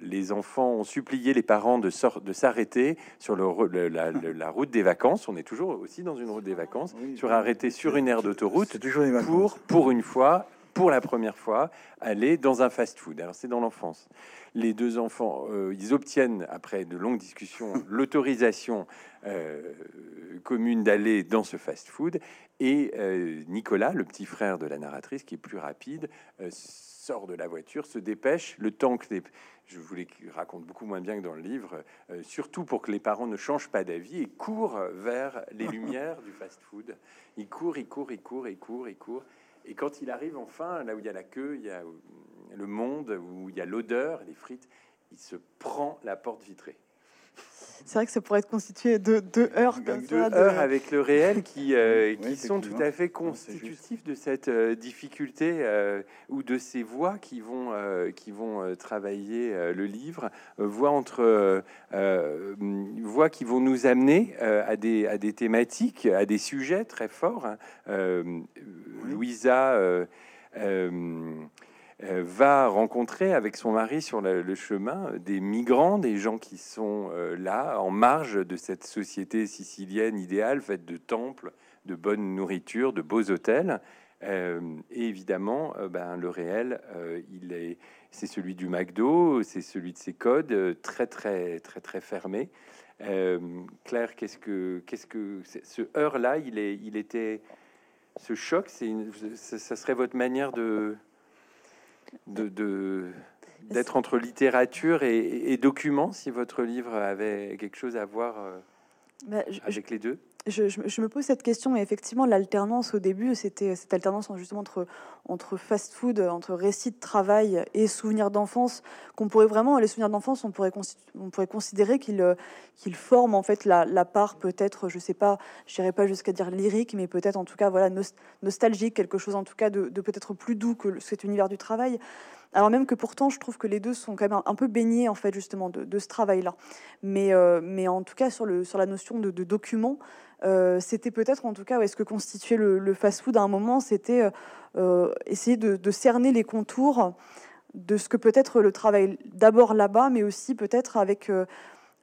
Speaker 2: les enfants ont supplié les parents de, de s'arrêter sur le, la, route des vacances. On est toujours aussi dans une route des vacances, sur arrêter sur une aire d'autoroute pour, pour une fois, pour la première fois, aller dans un fast-food. Alors c'est dans l'enfance. Les deux enfants, euh, ils obtiennent après de longues discussions l'autorisation euh, commune d'aller dans ce fast-food. Et euh, Nicolas, le petit frère de la narratrice, qui est plus rapide, sort de la voiture, se dépêche, le temps que les, je voulais qu'il raconte beaucoup moins bien que dans le livre, surtout pour que les parents ne changent pas d'avis et court vers les lumières du fast-food. Il court, il court, il court, il court, il court. Et quand il arrive enfin, là où il y a la queue, il y a le monde, où il y a l'odeur, les frites, il se prend la porte vitrée.
Speaker 3: C'est vrai que ça pourrait être constitué de deux heures comme
Speaker 2: deux heures avec le réel qui, euh, qui sont tout à fait constitutifs de cette euh, difficulté euh, ou de ces voix qui vont, qui vont travailler le livre, voix entre voix qui vont nous amener à, des, à des thématiques, à des sujets très forts. Hein. Louisa euh, va rencontrer avec son mari sur le, chemin des migrants, des gens qui sont euh, là en marge de cette société sicilienne idéale faite de temples, de bonne nourriture, de beaux hôtels. Euh, et évidemment, ben, le réel, c'est celui du McDo, c'est celui de ses codes très très très très fermés. Claire, qu'est-ce que ce heure là, il était ce choc, c'est ça serait votre manière de de d'être entre littérature et, et, document, si votre livre avait quelque chose à voir euh, bah, avec les deux?
Speaker 3: Je, me pose cette question et effectivement l'alternance au début c'était cette alternance justement entre entre fast-food entre récit de travail et souvenirs d'enfance qu'on pourrait vraiment les souvenirs d'enfance on pourrait on pourrait considérer qu'ils qu'ils forment en fait la, la part peut-être je sais pas je dirais pas jusqu'à dire lyrique mais peut-être en tout cas voilà nostalgique quelque chose en tout cas de peut-être plus doux que cet univers du travail alors même que pourtant, je trouve que les deux sont quand même un, peu baignés en fait justement de, ce travail-là. Mais, euh, mais en tout cas sur, le, sur la notion de, de document, euh, c'était peut-être en tout cas est-ce que constituait le, fast-food à un moment, c'était euh, essayer de, cerner les contours de ce que peut être le travail d'abord là-bas, mais aussi peut-être avec,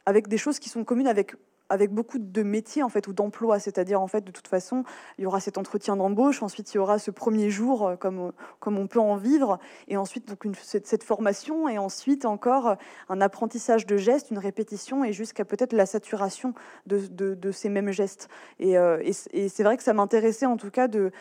Speaker 3: avec des choses qui sont communes avec avec beaucoup de métiers en fait ou d'emplois, c'est-à-dire en fait de toute façon il y aura cet entretien d'embauche, ensuite il y aura ce premier jour euh, comme comme on peut en vivre, et ensuite donc une, cette, formation et ensuite encore un apprentissage de gestes, une répétition et jusqu'à peut-être la saturation de, de, de, ces mêmes gestes. Et, euh, et, c'est vrai que ça m'intéressait en tout cas de,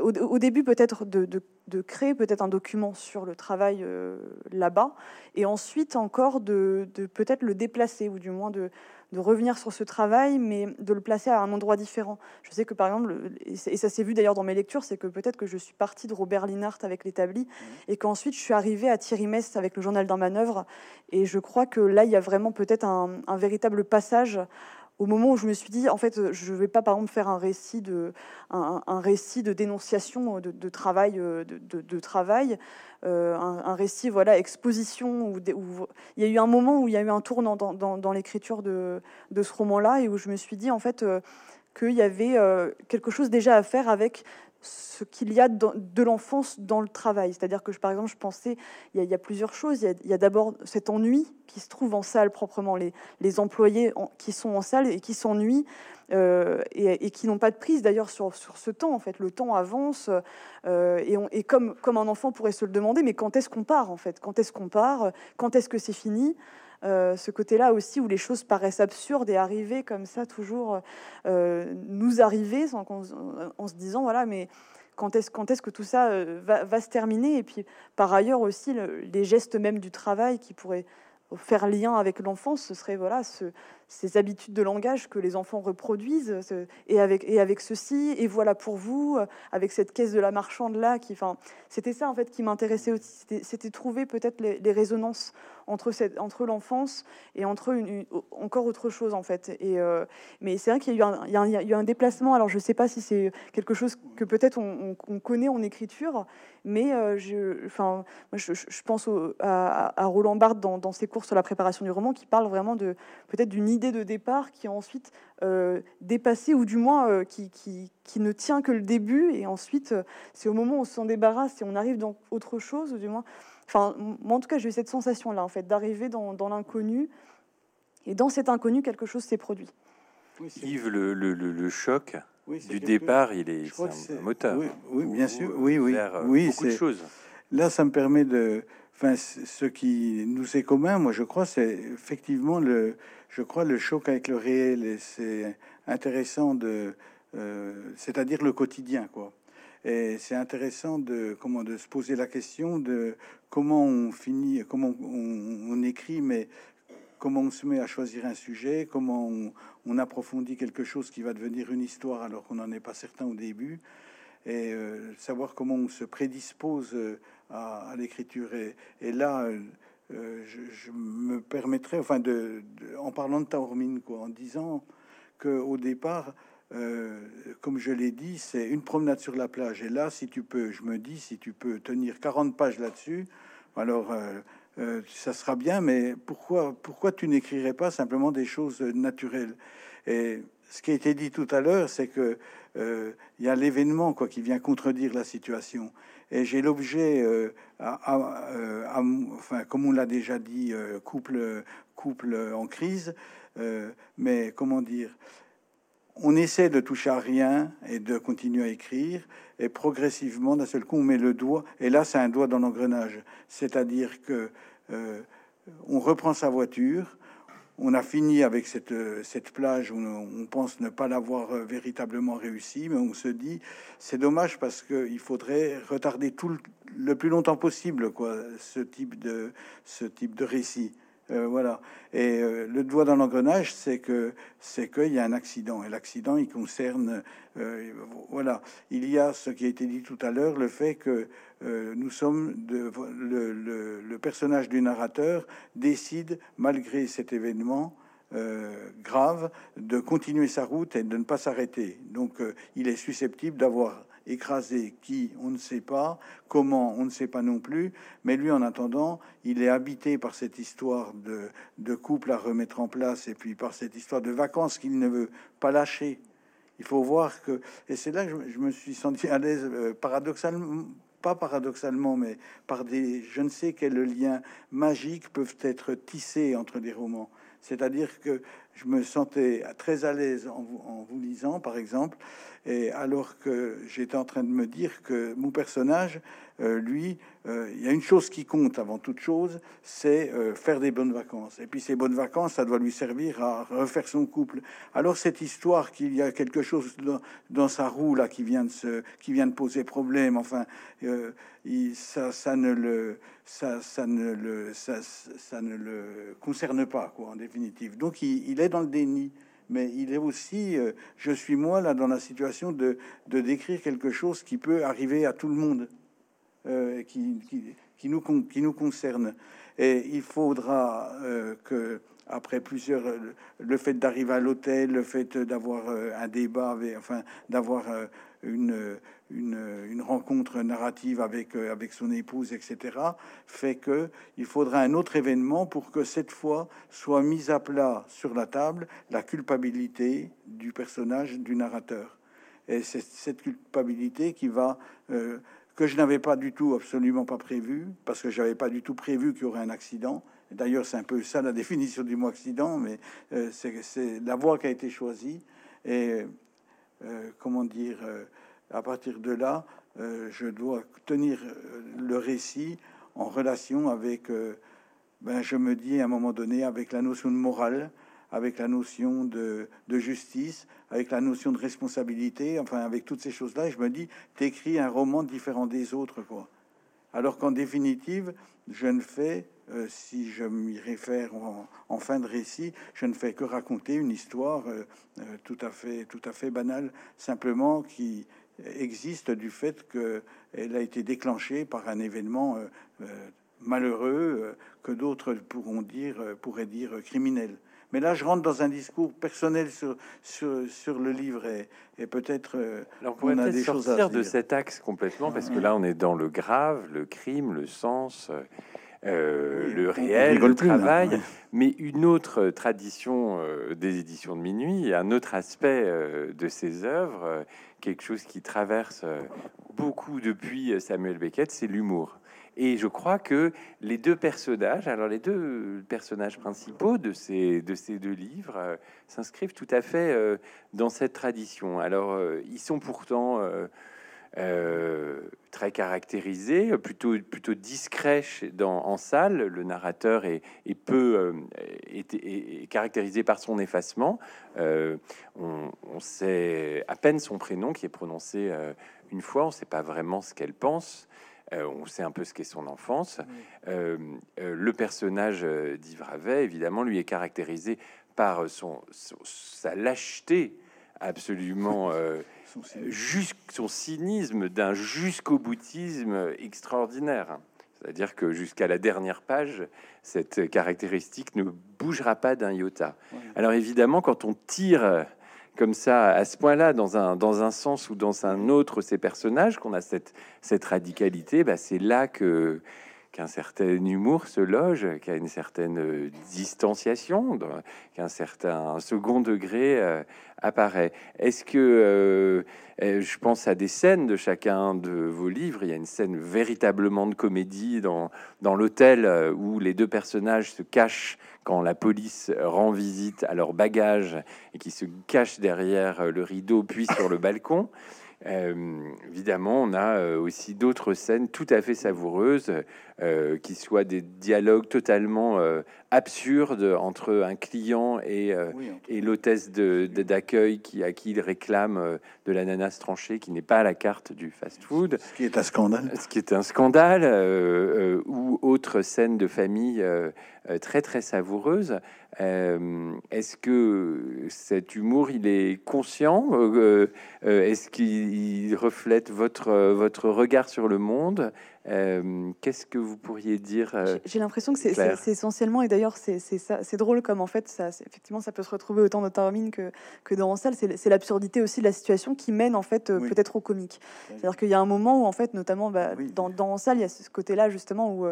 Speaker 3: au, au, début peut-être de, de, créer peut-être un document sur le travail euh, là-bas et ensuite encore de, peut-être le déplacer ou du moins de de revenir sur ce travail, mais de le placer à un endroit différent. Je sais que par exemple, et ça s'est vu d'ailleurs dans mes lectures, c'est que peut-être que je suis partie de Robert Linhart avec l'établi, et qu'ensuite je suis arrivée à Thierry Mess avec le journal d'un manœuvre, et je crois que là, il y a vraiment peut-être un, un véritable passage au moment où je me suis dit, en fait, je ne vais pas, par exemple, faire un récit de, dénonciation de, travail, de, travail euh, un, récit, voilà, exposition, il y a eu un moment où il y a eu un tournant dans, l'écriture de, ce roman-là, et où je me suis dit, en fait, euh, qu'il y avait euh, quelque chose déjà à faire avec ce qu'il y a de l'enfance dans le travail. C'est-à-dire que, par exemple, je pensais, il y a, plusieurs choses. Il y a, d'abord cet ennui qui se trouve en salle proprement, les, employés qui sont en salle et qui s'ennuient euh, et, qui n'ont pas de prise d'ailleurs sur, ce temps. En fait, le temps avance euh, et, comme, comme un enfant pourrait se le demander, mais quand est-ce qu'on part en fait? Quand est-ce qu'on part? Quand est-ce que c'est fini? Ce côté-là aussi où les choses paraissent absurdes et arriver comme ça toujours euh, nous arriver sans en se disant voilà mais quand est-ce quand est-ce que tout ça euh, va, va, se terminer? Et puis par ailleurs aussi les gestes même du travail qui pourraient faire lien avec l'enfance ce serait voilà ce, ces habitudes de langage que les enfants reproduisent et avec et avec ceci et voilà pour vous avec cette caisse de la marchande là qui enfin c'était ça en fait qui m'intéressait aussi c'était trouver peut-être les, résonances entre, cette, entre l'enfance et entre une, encore autre chose en fait. Et, euh, mais c'est vrai qu'il y, a eu un, déplacement. Alors je sais pas si c'est quelque chose que peut-être on, connaît en écriture, mais euh, je, enfin, je, pense à, Roland Barthes dans, ses cours sur la préparation du roman, qui parle vraiment de peut-être d'une idée de départ qui a ensuite euh, dépassé ou du moins qui, qui, qui, ne tient que le début et ensuite c'est au moment où on s'en débarrasse et on arrive dans autre chose ou du moins Enfin, moi, en tout cas, j'ai eu cette sensation-là, en fait, d'arriver dans, l'inconnu. Et dans cet inconnu, quelque chose s'est produit.
Speaker 2: Yves, le, le, le, choc du départ, il est, un, moteur.
Speaker 4: Oui, bien sûr. Oui, oui. Euh, oui, beaucoup de choses. Là, ça me permet de. Enfin, ce qui nous est commun, moi, je crois, c'est effectivement le, je crois, le choc avec le réel. Et c'est intéressant de, euh, c'est-à-dire le quotidien, quoi. Et c'est intéressant de, comment, de se poser la question de comment on finit, comment on, écrit, mais comment on se met à choisir un sujet, comment on, approfondit quelque chose qui va devenir une histoire alors qu'on n'en est pas certain au début, et euh, savoir comment on se prédispose euh, à, l'écriture. Et, là, je, me permettrais, enfin, de, en parlant de Taormine, quoi, en disant que au départ, euh, comme je l'ai dit, c'est une promenade sur la plage. Et là, si tu peux, je me dis, si tu peux tenir 40 pages là-dessus, alors euh, euh, ça sera bien, mais pourquoi, pourquoi tu n'écrirais pas simplement des choses naturelles? Et ce qui a été dit tout à l'heure, c'est que il y a l'événement quoi qui vient contredire la situation. Et j'ai l'objet, enfin, comme on l'a déjà dit, couple, couple en crise, mais comment dire on essaie de toucher à rien et de continuer à écrire, et progressivement, d'un seul coup, on met le doigt, et là, c'est un doigt dans l'engrenage. C'est-à-dire que euh, on reprend sa voiture, on a fini avec cette, cette plage où on pense ne pas l'avoir euh, véritablement réussi, mais on se dit, c'est dommage parce qu'il faudrait retarder tout le, le, plus longtemps possible quoi, ce type de, ce type de récit. Euh, voilà. Et euh, le doigt dans l'engrenage, c'est que c'est qu'il y a un accident. Et l'accident, il concerne, euh, voilà, il y a ce qui a été dit tout à l'heure, le fait que nous sommes de, le, personnage du narrateur décide, malgré cet événement, grave de continuer sa route et de ne pas s'arrêter. Donc, il est susceptible d'avoir écrasé qui, on ne sait pas, comment, on ne sait pas non plus, mais lui, en attendant, il est habité par cette histoire de, de couple à remettre en place, et puis par cette histoire de vacances qu'il ne veut pas lâcher. Il faut voir que, et c'est là que je, me suis senti à l'aise, euh, paradoxalement, pas paradoxalement, mais par des, je ne sais quels liens magiques peuvent être tissés entre des romans. C'est-à-dire que je me sentais très à l'aise en vous, lisant, par exemple, et alors que j'étais en train de me dire que mon personnage, euh, lui, euh, il y a une chose qui compte avant toute chose, c'est euh, faire des bonnes vacances. Et puis ces bonnes vacances, ça doit lui servir à refaire son couple. Alors cette histoire qu'il y a quelque chose dans, sa roue là qui vient de se, poser problème, enfin, il, ça, ça ne le, ça, ça ne le, ça, ça, ne le concerne pas, quoi, en définitive. Donc il, il est dans le déni mais il est aussi, je suis moi là dans la situation de, de, décrire quelque chose qui peut arriver à tout le monde. Euh, qui, qui, nous, qui nous concerne. Et il faudra euh, que, après plusieurs, le fait d'arriver à l'hôtel, le fait d'avoir euh, un débat, enfin, d'avoir une, une, rencontre narrative avec, avec son épouse, etc., fait que il faudra un autre événement pour que cette fois soit mise à plat sur la table la culpabilité du personnage du narrateur. Et c'est cette culpabilité qui va que je n'avais pas du tout, absolument pas prévu, parce que j'avais pas du tout prévu qu'il y aurait un accident. D'ailleurs, c'est un peu ça la définition du mot accident, mais euh, c'est la voie qui a été choisie. Et euh, comment dire, euh, à partir de là, je dois tenir le récit en relation avec, ben, je me dis à un moment donné, avec la notion de morale, avec la notion de, justice, avec la notion de responsabilité, enfin avec toutes ces choses-là, et je me dis, t'écris un roman différent des autres, quoi. Alors qu'en définitive, je ne fais, euh, si je m'y réfère en, fin de récit, je ne fais que raconter une histoire euh, euh, tout à fait, tout à fait banale, simplement qui existe du fait qu'elle a été déclenchée par un événement malheureux que d'autres pourront dire, pourraient dire criminel. Mais là, je rentre dans un discours personnel sur, sur, le livre et, peut-être
Speaker 2: euh, on, a des choses à de cet axe complètement parce que là, on est dans le grave, le crime, le sens. Euh, le réel, le travail, mais une autre tradition euh, des éditions de minuit, un autre aspect de ces œuvres, quelque chose qui traverse beaucoup depuis Samuel Beckett, c'est l'humour. Et je crois que les deux personnages, alors les deux personnages principaux de ces, de ces deux livres, euh, s'inscrivent tout à fait euh, dans cette tradition. Alors, euh, ils sont pourtant très caractérisés, plutôt, plutôt discrets dans, en salle. Le narrateur est, est peu est, caractérisé par son effacement. on, on, sait à peine son prénom qui est prononcé une fois, on ne sait pas vraiment ce qu'elle pense. Euh, on sait un peu ce qu'est son enfance. Euh, euh, le personnage d'Yves Ravet, évidemment, lui est caractérisé par son, sa lâcheté absolument juste son cynisme d'un jusqu'au boutisme extraordinaire. C'est-à-dire que jusqu'à la dernière page, cette caractéristique ne bougera pas d'un iota. Alors évidemment, quand on tire comme ça, à ce point-là, dans un, dans un sens ou dans un autre, ces personnages, qu'on a cette, cette radicalité, bah, c'est là que qu'un certain humour se loge, qu'il une certaine distanciation, qu'un certain second degré euh, apparaît. Est-ce que euh, euh, je pense à des scènes de chacun de vos livres Il y a une scène véritablement de comédie dans, dans l'hôtel où les deux personnages se cachent quand la police rend visite à leur bagage et qui se cache derrière le rideau puis sur le balcon? Euh, évidemment, on a euh, aussi d'autres scènes tout à fait savoureuses, euh, qui soient des dialogues totalement absurdes entre un client et, et l'hôtesse d'accueil qui à qui il réclame de l'ananas tranché, qui n'est pas à la carte du fast-food.
Speaker 4: Ce qui est un scandale.
Speaker 2: Ce qui est un scandale, ou autre scène de famille très très savoureuse. Euh, est-ce que cet humour, il est conscient euh, euh, Est-ce qu'il reflète votre, votre regard sur le monde? Euh, qu'est-ce que vous pourriez dire
Speaker 3: euh, J'ai l'impression que c'est essentiellement, et d'ailleurs c'est drôle comme en fait, ça, effectivement, ça peut se retrouver autant dans Tarmine que, que dans Salle. C'est l'absurdité aussi de la situation qui mène en fait euh, peut-être au comique. C'est-à-dire qu'il y a un moment où en fait, notamment bah, dans, dans Salle, il y a ce côté-là justement où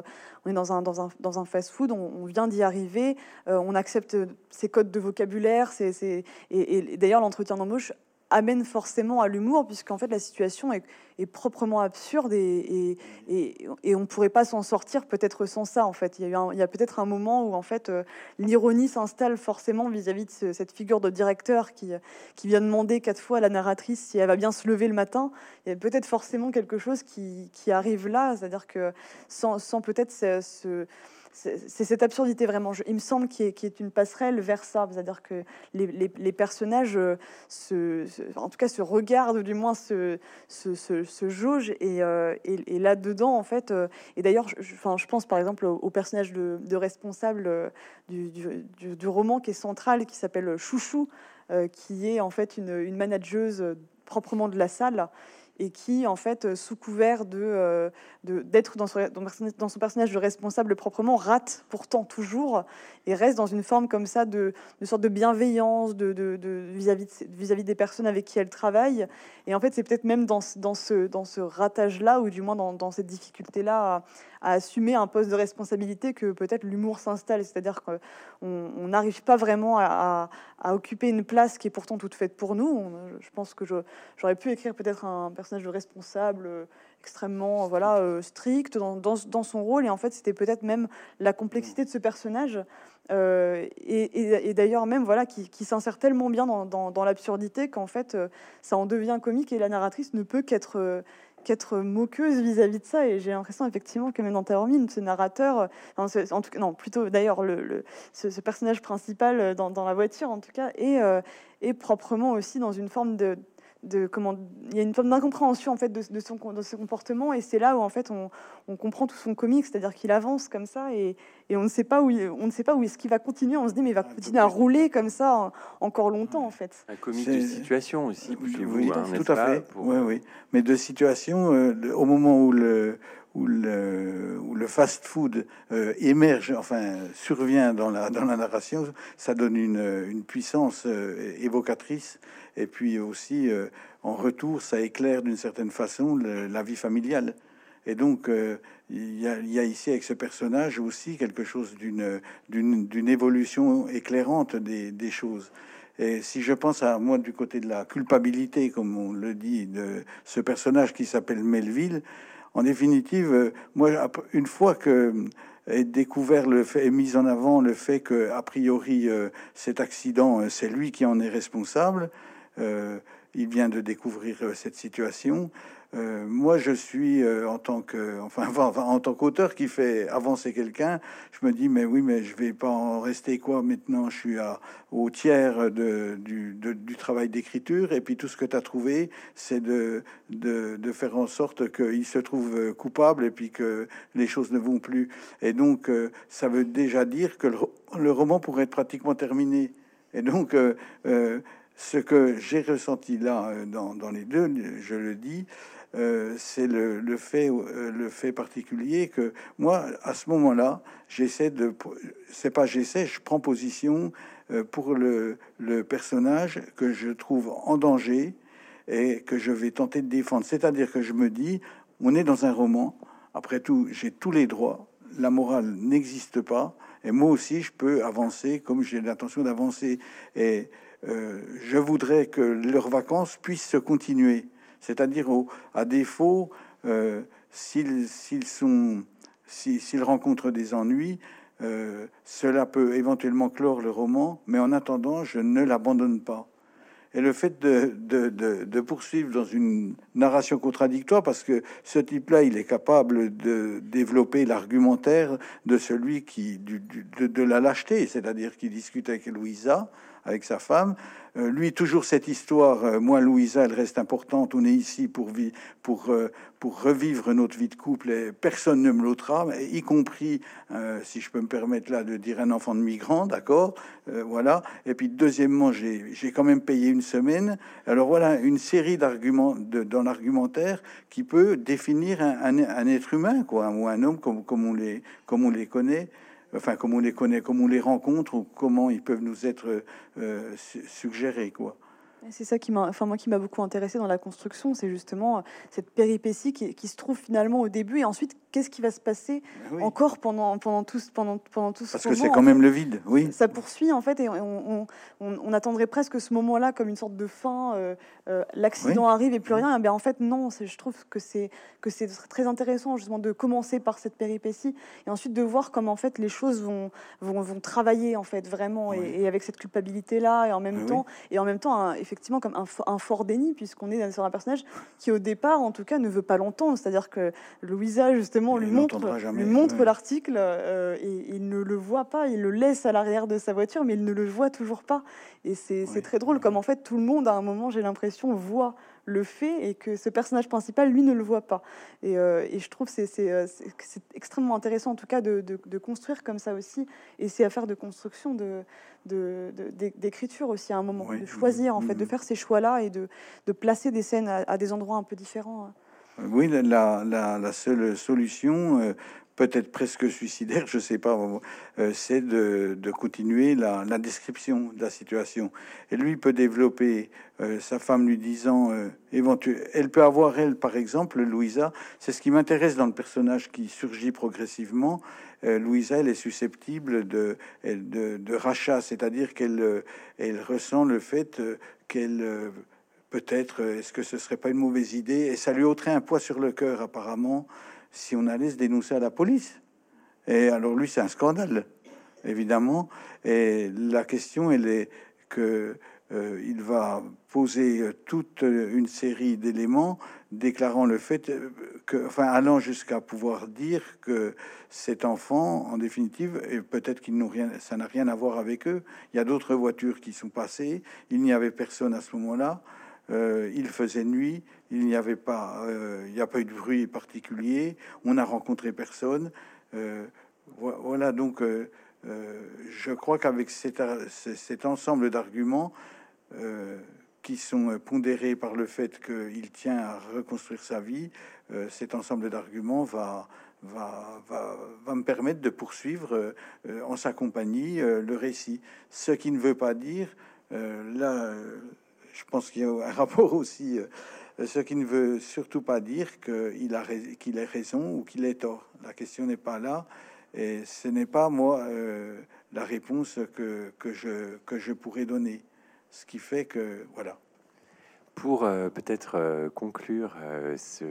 Speaker 3: on est dans un, dans un, dans un fast-food, on, vient d'y arriver, on accepte ces codes de vocabulaire, c'est et, et d'ailleurs l'entretien d'embauche amène forcément à l'humour, puisqu'en fait la situation est, proprement absurde et, et, on ne pourrait pas s'en sortir peut-être sans ça. En fait, il y a, il y a peut-être un moment où en fait euh, l'ironie s'installe forcément vis-à-vis de cette figure de directeur qui, qui vient demander quatre fois à la narratrice si elle va bien se lever le matin. Il y a peut-être forcément quelque chose qui, qui arrive là, c'est-à-dire que sans, sans peut-être ce c'est cette absurdité vraiment. il me semble qu'il y, ait une passerelle vers ça, c'est-à-dire que les, personnages, euh, se, en tout cas, se regardent, du moins se, se, jaugent, euh, et, là-dedans, en fait, euh, et d'ailleurs, je, je pense par exemple au, personnage de, responsable du, du, roman qui est central, qui s'appelle Chouchou, qui est en fait une, une manageuse proprement de la salle et qui, en fait, euh, sous couvert de euh, d'être dans son, personnage de responsable proprement, rate pourtant toujours et reste dans une forme comme ça de, sorte de bienveillance de vis-à-vis de, vis-à-vis des personnes avec qui elle travaille. Et en fait, c'est peut-être même dans, dans ce, dans ce ratage-là, ou du moins dans, cette difficulté-là, à, assumer un poste de responsabilité que peut-être l'humour s'installe. C'est-à-dire qu'on n'arrive pas vraiment à, à, occuper une place qui est pourtant toute faite pour nous. je pense que j'aurais pu écrire peut-être un personnage de responsable euh, extrêmement voilà euh, strict dans, son rôle. Et en fait c'était peut-être même la complexité de ce personnage euh, et, d'ailleurs même voilà qui, s'insère tellement bien dans, l'absurdité qu'en fait ça en devient comique et la narratrice ne peut qu'être qu'être moqueuse vis-à-vis de ça. Et j'ai l'impression effectivement que même dans Terrormine ce narrateur en tout cas non plutôt d'ailleurs le, ce, personnage principal dans, la voiture en tout cas est proprement aussi dans une forme de de comment il y a une forme d'incompréhension en fait de, de, son de ce comportement et c'est là où en fait on, on comprend tout son comique c'est-à-dire qu'il avance comme ça et, et, on ne sait pas où on ne sait pas où est-ce qu'il va continuer on se dit mais il va continuer à rouler comme ça encore longtemps en fait.
Speaker 2: Un comique de situation aussi chez vous hein,
Speaker 4: tout à fait. oui oui. Mais de situation euh, au moment où le où le, fast-food euh, émerge, enfin survient dans la, dans la narration, ça donne une, une puissance euh, évocatrice et puis aussi, euh, en retour, ça éclaire d'une certaine façon la vie familiale. Et donc, il y, a, ici avec ce personnage aussi quelque chose d'une d'une évolution éclairante des, des, choses. Et si je pense à moi du côté de la culpabilité, comme on le dit, de ce personnage qui s'appelle Melville, en définitive, euh, moi, une fois que est découvert et mis en avant le fait que a priori cet accident c'est lui qui en est responsable euh, il vient de découvrir euh, cette situation. Euh, moi, je suis en tant que, enfin, en tant qu'auteur qui fait avancer quelqu'un, je me dis, mais oui, mais je vais pas en rester quoi maintenant? Je suis au tiers du, travail d'écriture, et puis tout ce que tu as trouvé, c'est de, faire en sorte qu'il se trouve coupable et puis que les choses ne vont plus. Et donc, ça veut déjà dire que le, roman pourrait être pratiquement terminé. Et donc, ce que j'ai ressenti là euh, dans, les deux, je le dis, euh, c'est le, le, fait, euh, le fait particulier que moi, à ce moment-là, j'essaie de, c'est pas j'essaie, je prends position pour le, personnage que je trouve en danger et que je vais tenter de défendre. C'est-à-dire que je me dis, on est dans un roman. Après tout, j'ai tous les droits. La morale n'existe pas. Et moi aussi, je peux avancer comme j'ai l'intention d'avancer. Et euh, je voudrais que leurs vacances puissent se continuer. C'est-à-dire, à défaut, euh, s'ils rencontrent des ennuis, euh, cela peut éventuellement clore le roman, mais en attendant, je ne l'abandonne pas. Et le fait de, poursuivre dans une narration contradictoire, parce que ce type-là, il est capable de développer l'argumentaire de celui qui de la lâcheté, c'est-à-dire qui discute avec Louisa, avec sa femme. Euh, lui, toujours cette histoire, euh, moi, Louisa, elle reste importante. On est ici pour, pour, euh, pour revivre notre vie de couple et personne ne me l'ôtera, y compris, si je peux me permettre là de dire un enfant de migrant, d'accord Voilà. Et puis, deuxièmement, j'ai quand même payé une semaine. Alors voilà, une série d'arguments dans l'argumentaire qui peut définir un, un, être humain, quoi, ou un homme comme, comme, on, les, comme on les connaît enfin, comme on les connaît, comme on les rencontre, ou comment ils peuvent nous être euh, suggérés, quoi.
Speaker 3: C'est ça qui m'a, enfin moi qui m'a beaucoup intéressé dans la construction, c'est justement euh, cette péripétie qui, qui, se trouve finalement au début et ensuite qu'est-ce qui va se passer
Speaker 4: Ben
Speaker 3: encore pendant, pendant, tout, pendant, pendant tout ce
Speaker 4: Parce que c'est quand
Speaker 3: fait.
Speaker 4: même le vide, oui.
Speaker 3: Ça poursuit en fait et on, on- on- on attendrait presque ce moment-là comme une sorte de fin. euh, euh, L'accident arrive et plus rien. Eh bien, en fait, non. Je trouve que c'est que c'est très intéressant justement de commencer par cette péripétie et ensuite de voir comment en fait les choses vont vont, vont travailler en fait vraiment et-
Speaker 4: Oui.
Speaker 3: et, avec cette culpabilité là et en même
Speaker 4: Oui,
Speaker 3: temps et en même temps un- effectivement comme un, fo- un fort déni puisqu'on est sur un personnage qui au départ en tout cas ne veut pas l'entendre. C'est-à-dire que Louisa justement
Speaker 4: Il
Speaker 3: lui montre
Speaker 4: l'entendra jamais,
Speaker 3: lui montre
Speaker 4: ouais.
Speaker 3: l'article euh, et il ne le voit pas. Il le laisse à l'arrière de sa voiture, mais il ne le voit toujours pas. Et c'est très drôle, comme en fait tout le monde à un moment, j'ai l'impression, voit le fait et que ce personnage principal, lui, ne le voit pas. Et, euh, et je trouve que c'est- c'est euh, c'est- extrêmement intéressant, en tout cas, de, de- de construire comme ça aussi, et c'est à faire de construction de- d'écriture aussi à un moment,
Speaker 4: Oui.
Speaker 3: de choisir en fait, de
Speaker 4: Mhm.
Speaker 3: faire ces choix-là et de, de placer des scènes à, à des endroits un peu différents.
Speaker 4: Oui, la, seule solution, euh, peut-être presque suicidaire, je sais pas, euh, c'est de, continuer la, description de la situation. Et lui peut développer euh, sa femme lui disant, éventuellement, elle peut avoir elle, par exemple, Louisa. C'est ce qui m'intéresse dans le personnage qui surgit progressivement. Louisa, elle est susceptible de, de, rachat, c'est-à-dire qu'elle elle ressent le fait qu'elle peut-être, euh, est-ce que ce serait pas une mauvaise idée? Et ça lui ôterait un poids sur le cœur, apparemment, si on allait se dénoncer à la police. Et alors, lui, c'est un scandale, évidemment. Et la question, elle est que euh, il va poser euh, toute une série d'éléments déclarant le fait que, enfin, allant jusqu'à pouvoir dire que cet enfant, en définitive, et peut-être qu'ils n'ont rien, ça n'a rien à voir avec eux. Il y a d'autres voitures qui sont passées. Il n'y avait personne à ce moment-là. Euh, il faisait nuit, il n'y avait pas, euh, il n'y a pas eu de bruit particulier, on n'a rencontré personne. Euh, vo- voilà, donc je crois qu'avec cet, ensemble d'arguments qui sont pondérés par le fait qu'il tient à reconstruire sa vie, cet ensemble d'arguments va, me permettre de poursuivre en sa compagnie le récit. Ce qui ne veut pas dire, euh, je pense qu'il y a un rapport aussi, euh, ce qui ne veut surtout pas dire qu'il a qu'il ait raison ou qu'il ait tort. La question n'est pas là, et ce n'est pas moi euh, la réponse que, que, je, que je pourrais donner. Ce qui fait que, voilà.
Speaker 2: Pour euh, peut-être conclure ce,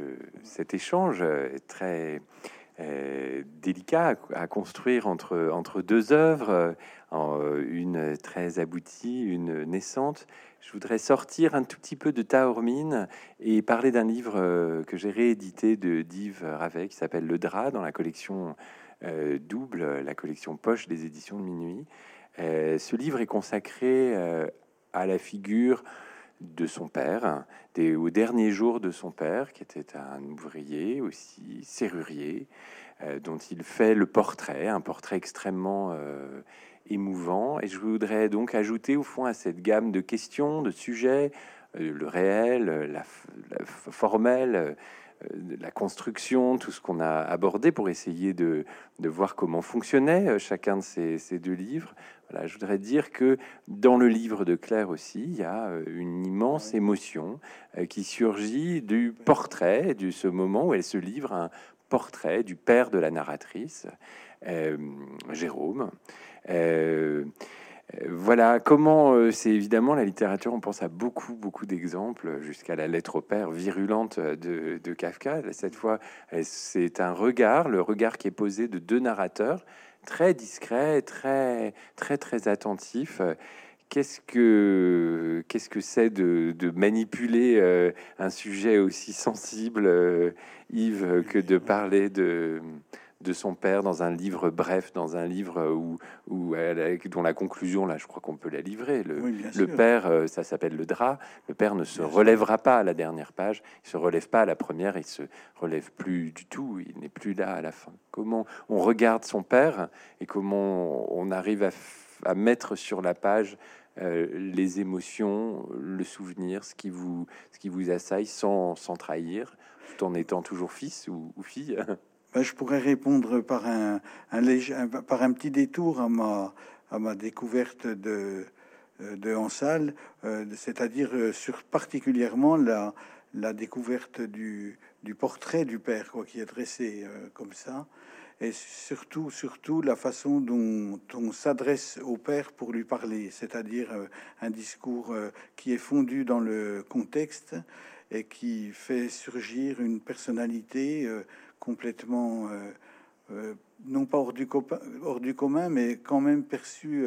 Speaker 2: cet échange très délicat à, construire entre, entre deux œuvres, une très aboutie, une naissante, je voudrais sortir un tout petit peu de Taormine et parler d'un livre euh, que j'ai réédité de d'Yves Ravet qui s'appelle Le Drap dans la collection euh, double, la collection poche des éditions de minuit. Euh, ce livre est consacré à la figure de son père, des, aux derniers jours de son père, qui était un ouvrier aussi, serrurier, dont il fait le portrait, un portrait extrêmement émouvant. Et je voudrais donc ajouter au fond à cette gamme de questions, de sujets, euh, le réel, euh, la, la formelle, euh, la construction, tout ce qu'on a abordé pour essayer de, de voir comment fonctionnait euh, chacun de ces, ces deux livres. Voilà, je voudrais dire que dans le livre de Claire aussi, il y a euh, une immense émotion euh, qui surgit du portrait, de ce moment où elle se livre un portrait du père de la narratrice, euh, Jérôme. Euh, euh, voilà comment euh, c'est évidemment la littérature. On pense à beaucoup, beaucoup d'exemples, jusqu'à la lettre au père virulente de, de Kafka. Cette fois, euh, c'est un regard, le regard qui est posé de deux narrateurs, très discret, très, très, très attentif. Qu'est-ce que qu'est-ce que c'est de, de manipuler euh, un sujet aussi sensible, euh, Yves, que de parler de de son père dans un livre bref, dans un livre où, où elle dont la conclusion, là, je crois qu'on peut la livrer. Le,
Speaker 4: Oui,
Speaker 2: père, euh, ça s'appelle le drap. Le père ne se
Speaker 4: Bien sûr.
Speaker 2: relèvera pas à la dernière page, il se relève pas à la première, il se relève plus du tout, il n'est plus là à la fin. Comment on regarde son père et comment on arrive à, à mettre sur la page euh, les émotions, le souvenir, ce qui vous, ce qui vous assaille sans, sans trahir, tout en étant toujours fils ou, ou fille?
Speaker 4: Ben, je pourrais répondre par un, par un petit détour à ma, à ma découverte de, euh, de Hansal, euh, c'est-à-dire euh, particulièrement la, découverte du, du portrait du père, quoi, qui est dressé comme ça et surtout, surtout la façon dont on s'adresse au père pour lui parler, c'est-à-dire un discours qui est fondu dans le contexte et qui fait surgir une personnalité euh, complètement, non pas hors du, hors du, commun, mais quand même perçue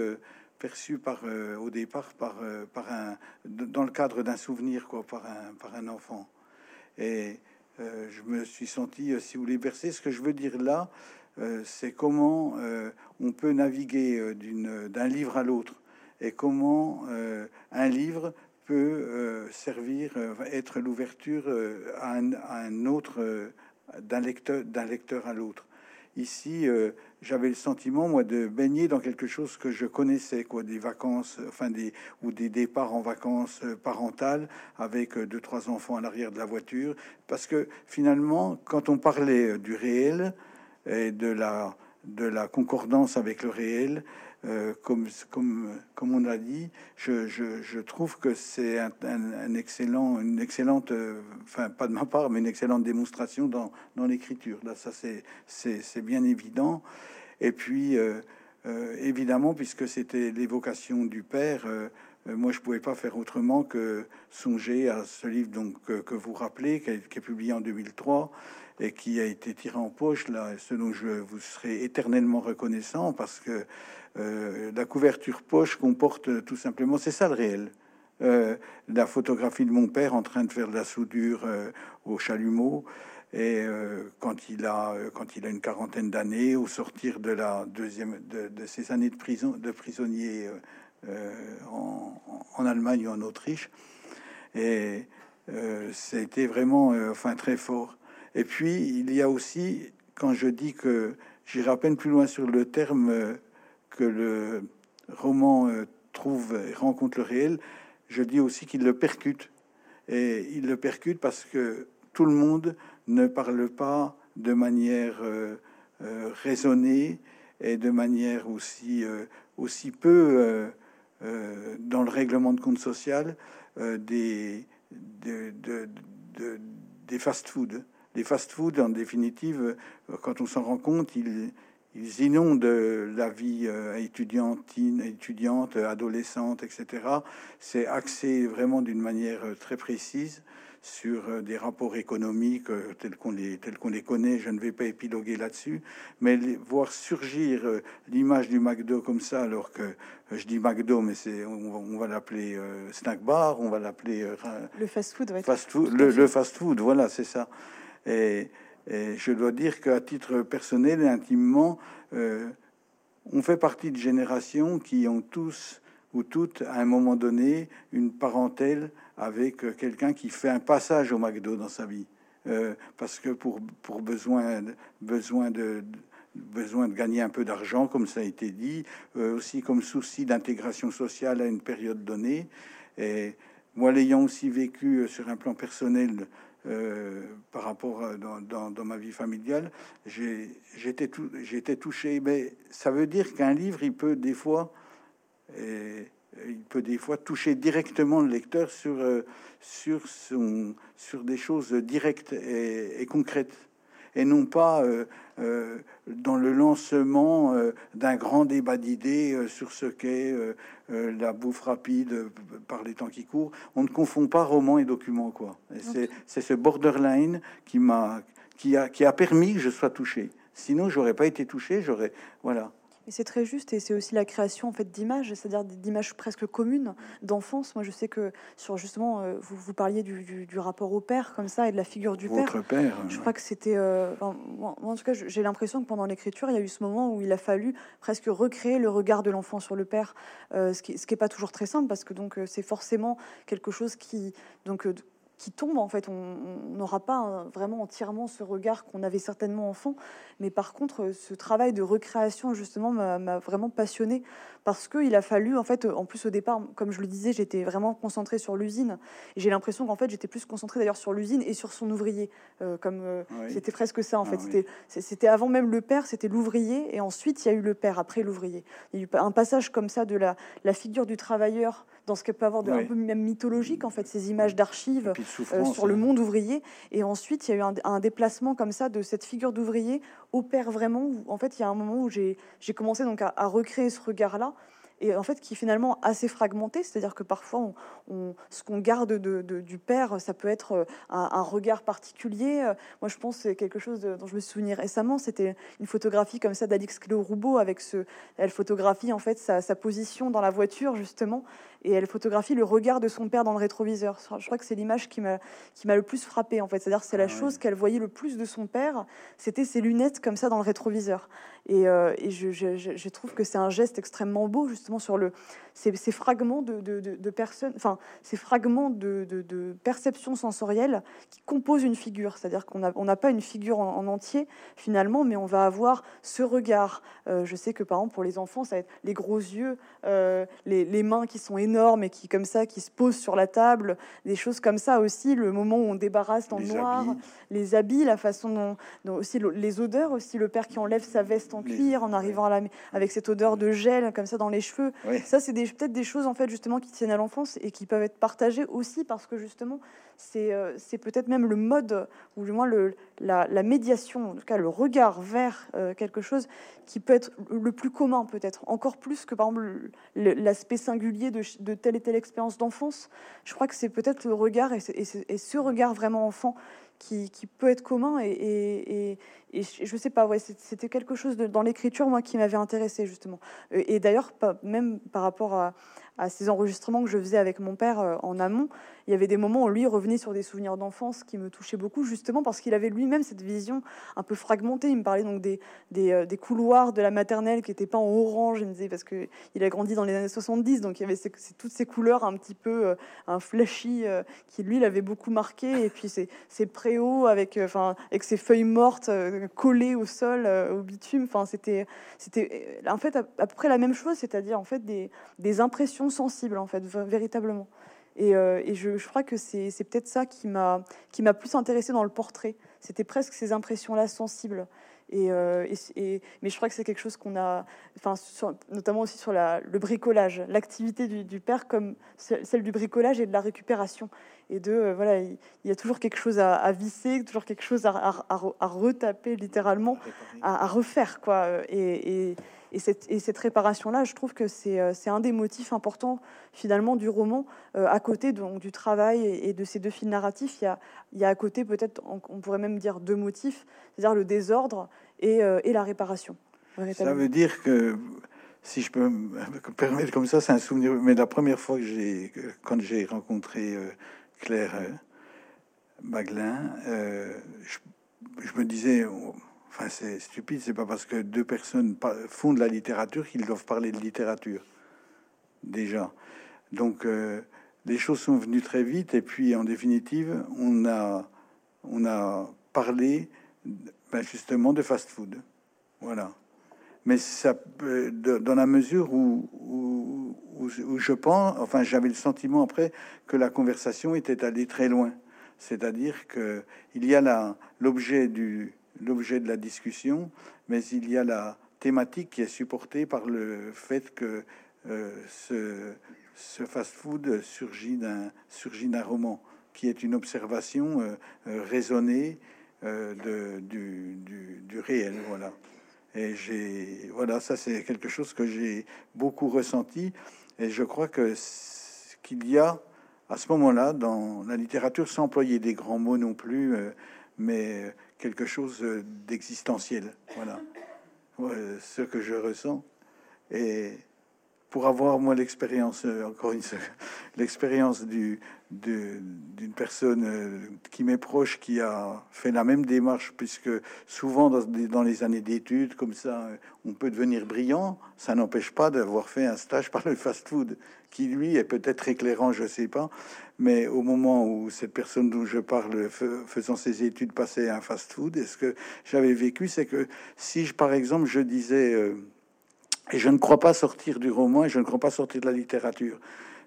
Speaker 4: perçu par au départ par par un dans le cadre d'un souvenir quoi par un par un enfant. Et je me suis senti si vous voulez bercé. Ce que je veux dire là euh, c'est comment euh, on peut naviguer euh, d'un livre à l'autre et comment un livre peut servir, être l'ouverture à, un, autre, d'un lecteur, à l'autre. Ici, j'avais le sentiment, moi, de baigner dans quelque chose que je connaissais, quoi, des vacances, enfin des ou des départs en vacances parentales avec deux trois enfants à l'arrière de la voiture, parce que finalement, quand on parlait du réel, et de la, de la concordance avec le réel, euh, comme, comme, comme on a dit, je, je, trouve que c'est un, excellent, une excellente, euh, enfin pas de ma part, mais une excellente démonstration dans, dans l'écriture. Là, ça c'est bien évident. Et puis, euh, évidemment, puisque c'était l'évocation du père, moi je pouvais pas faire autrement que songer à ce livre donc que vous rappelez, qui est publié en 2003 et qui a été tiré en poche, là, ce dont je vous serai éternellement reconnaissant, parce que euh, la couverture poche comporte tout simplement, c'est ça le réel. Euh, la photographie de mon père en train de faire de la soudure euh, au chalumeau, et quand il a quand il a une quarantaine d'années, au sortir de la deuxième de, ces années de prison de prisonnier en, en, Allemagne ou en Autriche, et c'était vraiment enfin très fort. Et puis, il y a aussi, quand je dis que j'irai à peine plus loin sur le terme euh, que le roman euh, trouve et rencontre le réel, je dis aussi qu'il le percute. Et il le percute parce que tout le monde ne parle pas de manière euh, raisonnée et de manière aussi, aussi peu dans le règlement de compte social des, des fast-foods les fast-foods, en définitive, euh, quand on s'en rend compte, ils, inondent la vie euh, étudiantine, étudiante, adolescente, etc. C'est axé vraiment d'une manière euh, très précise sur des rapports économiques tels qu'on les, tels qu'on les connaît. Je ne vais pas épiloguer là-dessus, mais voir surgir l'image du McDo comme ça, alors que je dis McDo, mais c'est on, va l'appeler snack bar, on va l'appeler
Speaker 3: le fast-food,
Speaker 4: fast-food, le, le fast-food, voilà, c'est ça. Et, je dois dire qu'à titre personnel et intimement, euh, on fait partie de générations qui ont tous ou toutes, à un moment donné, une parentèle avec quelqu'un qui fait un passage au McDo dans sa vie. Euh, parce que pour, pour besoin, besoin, de, besoin de gagner un peu d'argent, comme ça a été dit, euh, aussi comme souci d'intégration sociale à une période donnée. Et moi, l'ayant aussi vécu sur un plan personnel, euh, par rapport à, dans, ma vie familiale, j'étais touché. Mais ça veut dire qu'un livre, il peut des fois, et, il peut des fois toucher directement le lecteur sur, euh, sur, son, sur des choses directes et concrètes et non pas euh, euh, dans le lancement euh, d'un grand débat d'idées sur ce qu'est la bouffe rapide par les temps qui courent. On ne confond pas roman et document, quoi. C'est ce borderline qui m'a qui a, qui a permis que je sois touché. Sinon, j'aurais pas été touché. J'aurais voilà.
Speaker 3: C'est très juste, et c'est aussi la création en fait d'images, c'est-à-dire d'images presque communes d'enfance. Moi, je sais que sur justement, euh, vous, vous parliez du, rapport au père comme ça et de la figure du
Speaker 4: Votre père.
Speaker 3: Je crois que c'était, euh, moi, en tout cas, j'ai l'impression que pendant l'écriture, il y a eu ce moment où il a fallu presque recréer le regard de l'enfant sur le père, euh, ce qui, ce qui pas toujours très simple parce que donc c'est forcément quelque chose qui donc qui tombe en fait. On n'aura pas vraiment entièrement ce regard qu'on avait certainement enfant, mais par contre, ce travail de recréation justement m'a vraiment passionné parce qu'il a fallu en fait, en plus au départ, comme je le disais, j'étais vraiment concentrée sur l'usine. et J'ai l'impression qu'en fait, j'étais plus concentrée d'ailleurs sur l'usine et sur son ouvrier, euh, comme euh, c'était presque ça en fait. Ah c'était avant même le père, c'était l'ouvrier et ensuite il y a eu le père après l'ouvrier. Il y a eu un passage comme ça de la, la figure du travailleur dans ce qu'elle peut avoir de un peu même mythologique en fait, ces images d'archives sur le monde ouvrier. Et ensuite, il y a eu un, déplacement comme ça de cette figure d'ouvrier au père vraiment. en fait, il y a un moment où j'ai commencé donc à recréer ce regard-là et en fait qui est finalement assez fragmenté, c'est-à-dire que parfois on, ce qu'on garde de, du père, ça peut être euh, un, regard particulier. Euh, moi je pense c'est quelque chose dont je me souviens récemment, c'était une photographie comme ça d'Alix Cléo-Roubaud avec ce, elle photographie en fait sa, sa, position dans la voiture justement et elle photographie le regard de son père dans le rétroviseur. Je crois que c'est l'image qui m'a qui m'a le plus frappé en fait, c'est-à-dire c'est la ah chose qu'elle voyait le plus de son père, c'était ses lunettes comme ça dans le rétroviseur. Et, euh, et je, je, je, trouve que c'est un geste extrêmement beau justement sur le ces, ces fragments de, de, de, personnes, enfin ces fragments de, perception sensorielle qui composent une figure. C'est-à-dire qu'on n'a on pas une figure en, entier finalement, mais on va avoir ce regard. Euh, je sais que par exemple pour les enfants, ça va être les gros yeux, euh, les, les mains qui sont énormes et qui comme ça qui se posent sur la table, des choses comme ça aussi. Le moment où on débarrasse en noir, les habits, la façon dont, aussi les odeurs aussi. Le père qui enlève sa veste en cuir en arrivant à la, avec cette odeur de gel comme ça dans les cheveux. Ça c'est des peut-être des choses en fait justement qui tiennent à l'enfance et qui peuvent être partagées aussi parce que justement c'est euh, c'est peut-être même le mode ou du moins le, la, médiation, en tout cas le regard vers euh, quelque chose qui peut être le plus commun peut-être encore plus que par exemple l'aspect singulier de, de, telle et telle expérience d'enfance. Je crois que c'est peut-être le regard et, et, ce regard vraiment enfant qui, qui, peut être commun et, et, et je sais pas, ouais, c'était quelque chose de, dans l'écriture, moi, qui m'avait intéressé, justement. Et, d'ailleurs, même par rapport à, ces enregistrements que je faisais avec mon père euh, en amont, il y avait des moments où lui revenait sur des souvenirs d'enfance qui me touchaient beaucoup, justement parce qu'il avait lui-même cette vision un peu fragmentée. Il me parlait donc des, des, euh, couloirs de la maternelle qui n'étaient pas en orange, il me disait, parce qu'il a grandi dans les années 70, donc il y avait toutes ces couleurs un petit peu euh, un flashy euh, qui, lui, l'avait beaucoup marqué. Et puis ces, ces préaux avec, enfin, avec ces feuilles mortes collées au sol, au bitume. Enfin, c'était, c'était en fait à, peu près la même chose, c'est-à-dire en fait des, des impressions sensibles, en fait, véritablement. Euh, et, je, crois que c'est peut-être ça qui m'a plus intéressé dans le portrait. C'était presque ces impressions-là sensibles. Et, euh, mais je crois que c'est quelque chose qu'on a, enfin, notamment aussi sur la, le bricolage, l'activité du, père comme celle du bricolage et de la récupération. Et de, euh, voilà, il, y a toujours quelque chose à, visser, toujours quelque chose à, à, retaper littéralement, à, refaire. Quoi. et, et cette, réparation-là, je trouve que euh, c'est un des motifs importants finalement du roman. Euh, à côté donc, du travail et, de ces deux fils narratifs, il y a, il y a à côté peut-être, on, pourrait même dire deux motifs, c'est-à-dire le désordre et, euh, et la réparation.
Speaker 4: Ça veut dire que, si je peux me permettre comme ça, c'est un souvenir, mais la première fois que j'ai, quand j'ai rencontré Claire Baglin, je, je, me disais Enfin, c'est stupide, c'est pas parce que deux personnes font de la littérature qu'ils doivent parler de littérature. Déjà. Donc, euh, les choses sont venues très vite, et puis en définitive, on a, on a parlé ben, justement de fast-food. Voilà. Mais ça, dans la mesure où, où, où, je pense, enfin, j'avais le sentiment après que la conversation était allée très loin. C'est-à-dire que il y a l'objet du, l'objet de la discussion, mais il y a la thématique qui est supportée par le fait que euh, ce, fast-food surgit d'un roman qui est une observation euh, euh, raisonnée du, du, réel. Voilà. Et j'ai voilà, ça c'est quelque chose que j'ai beaucoup ressenti, et je crois que qu'il y a à ce moment-là dans la littérature, sans employer des grands mots non plus, mais quelque chose d'existentiel. Voilà. ce que je ressens. Et pour avoir moi l'expérience, euh, encore une l'expérience du, d'une personne euh, qui m'est proche, qui a fait la même démarche, puisque souvent dans, les années d'études, comme ça, euh, on peut devenir brillant, ça n'empêche pas d'avoir fait un stage par le fast-food, qui lui est peut-être éclairant, je sais pas, mais au moment où cette personne dont je parle, faisant ses études, passait un fast-food, et ce que j'avais vécu, c'est que si, je, par exemple, je disais... Et je ne crois pas sortir du roman et je ne crois pas sortir de la littérature.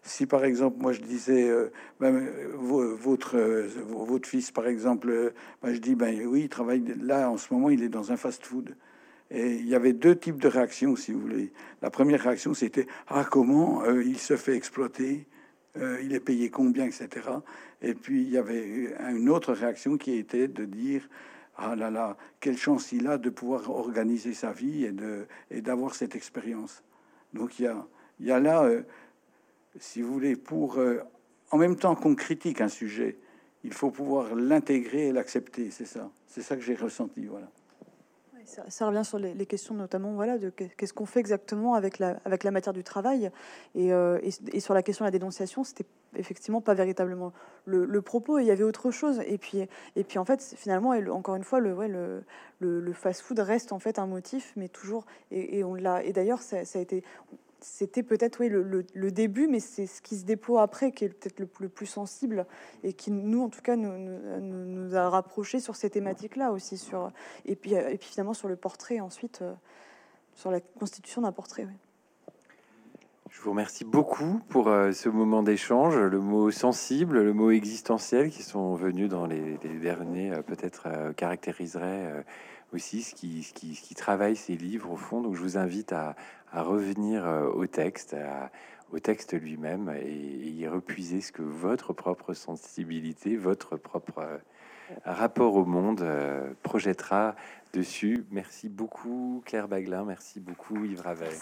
Speaker 4: Si par exemple, moi je disais, euh, ben, votre, euh, votre fils par exemple, euh, ben, je dis, ben oui, il travaille là en ce moment, il est dans un fast-food. Et il y avait deux types de réactions, si vous voulez. La première réaction, c'était ah comment il se fait exploiter euh, il est payé combien, etc. Et puis il y avait une autre réaction qui était de dire ah là là, quelle chance il a de pouvoir organiser sa vie et de et d'avoir cette expérience. Donc il y a y a là, euh, si vous voulez, pour en même temps qu'on critique un sujet, il faut pouvoir l'intégrer et l'accepter. C'est ça, c'est ça que j'ai ressenti. Voilà.
Speaker 3: Ça, revient sur les, questions notamment voilà, de qu'est-ce qu'on fait exactement avec la, matière du travail. Et, euh, et, sur la question de la dénonciation, c'était effectivement pas véritablement le, propos, il y avait autre chose. Et puis, et puis en fait, finalement, encore une fois, le, fast-food reste en fait un motif, mais toujours. Et. Et d'ailleurs, ça, a été c'était peut-être oui, le, début, mais c'est ce qui se déploie après qui est peut-être le, plus sensible et qui, nous, en tout cas, nous, a rapprochés sur ces thématiques-là aussi. Et, puis, et puis finalement sur le portrait ensuite, euh, sur la constitution d'un portrait.
Speaker 2: Je vous remercie beaucoup pour euh, ce moment d'échange, le mot sensible, le mot existentiel qui sont venus dans les, derniers, euh, peut-être caractériseraient aussi ce qui, ce qui, travaille ces livres au fond. Donc je vous invite à, à revenir euh, au texte, au texte lui-même et, y repuiser ce que votre propre sensibilité, votre propre euh, rapport au monde euh, projettera dessus. Merci beaucoup Claire Baglin, merci beaucoup Yves Ravel.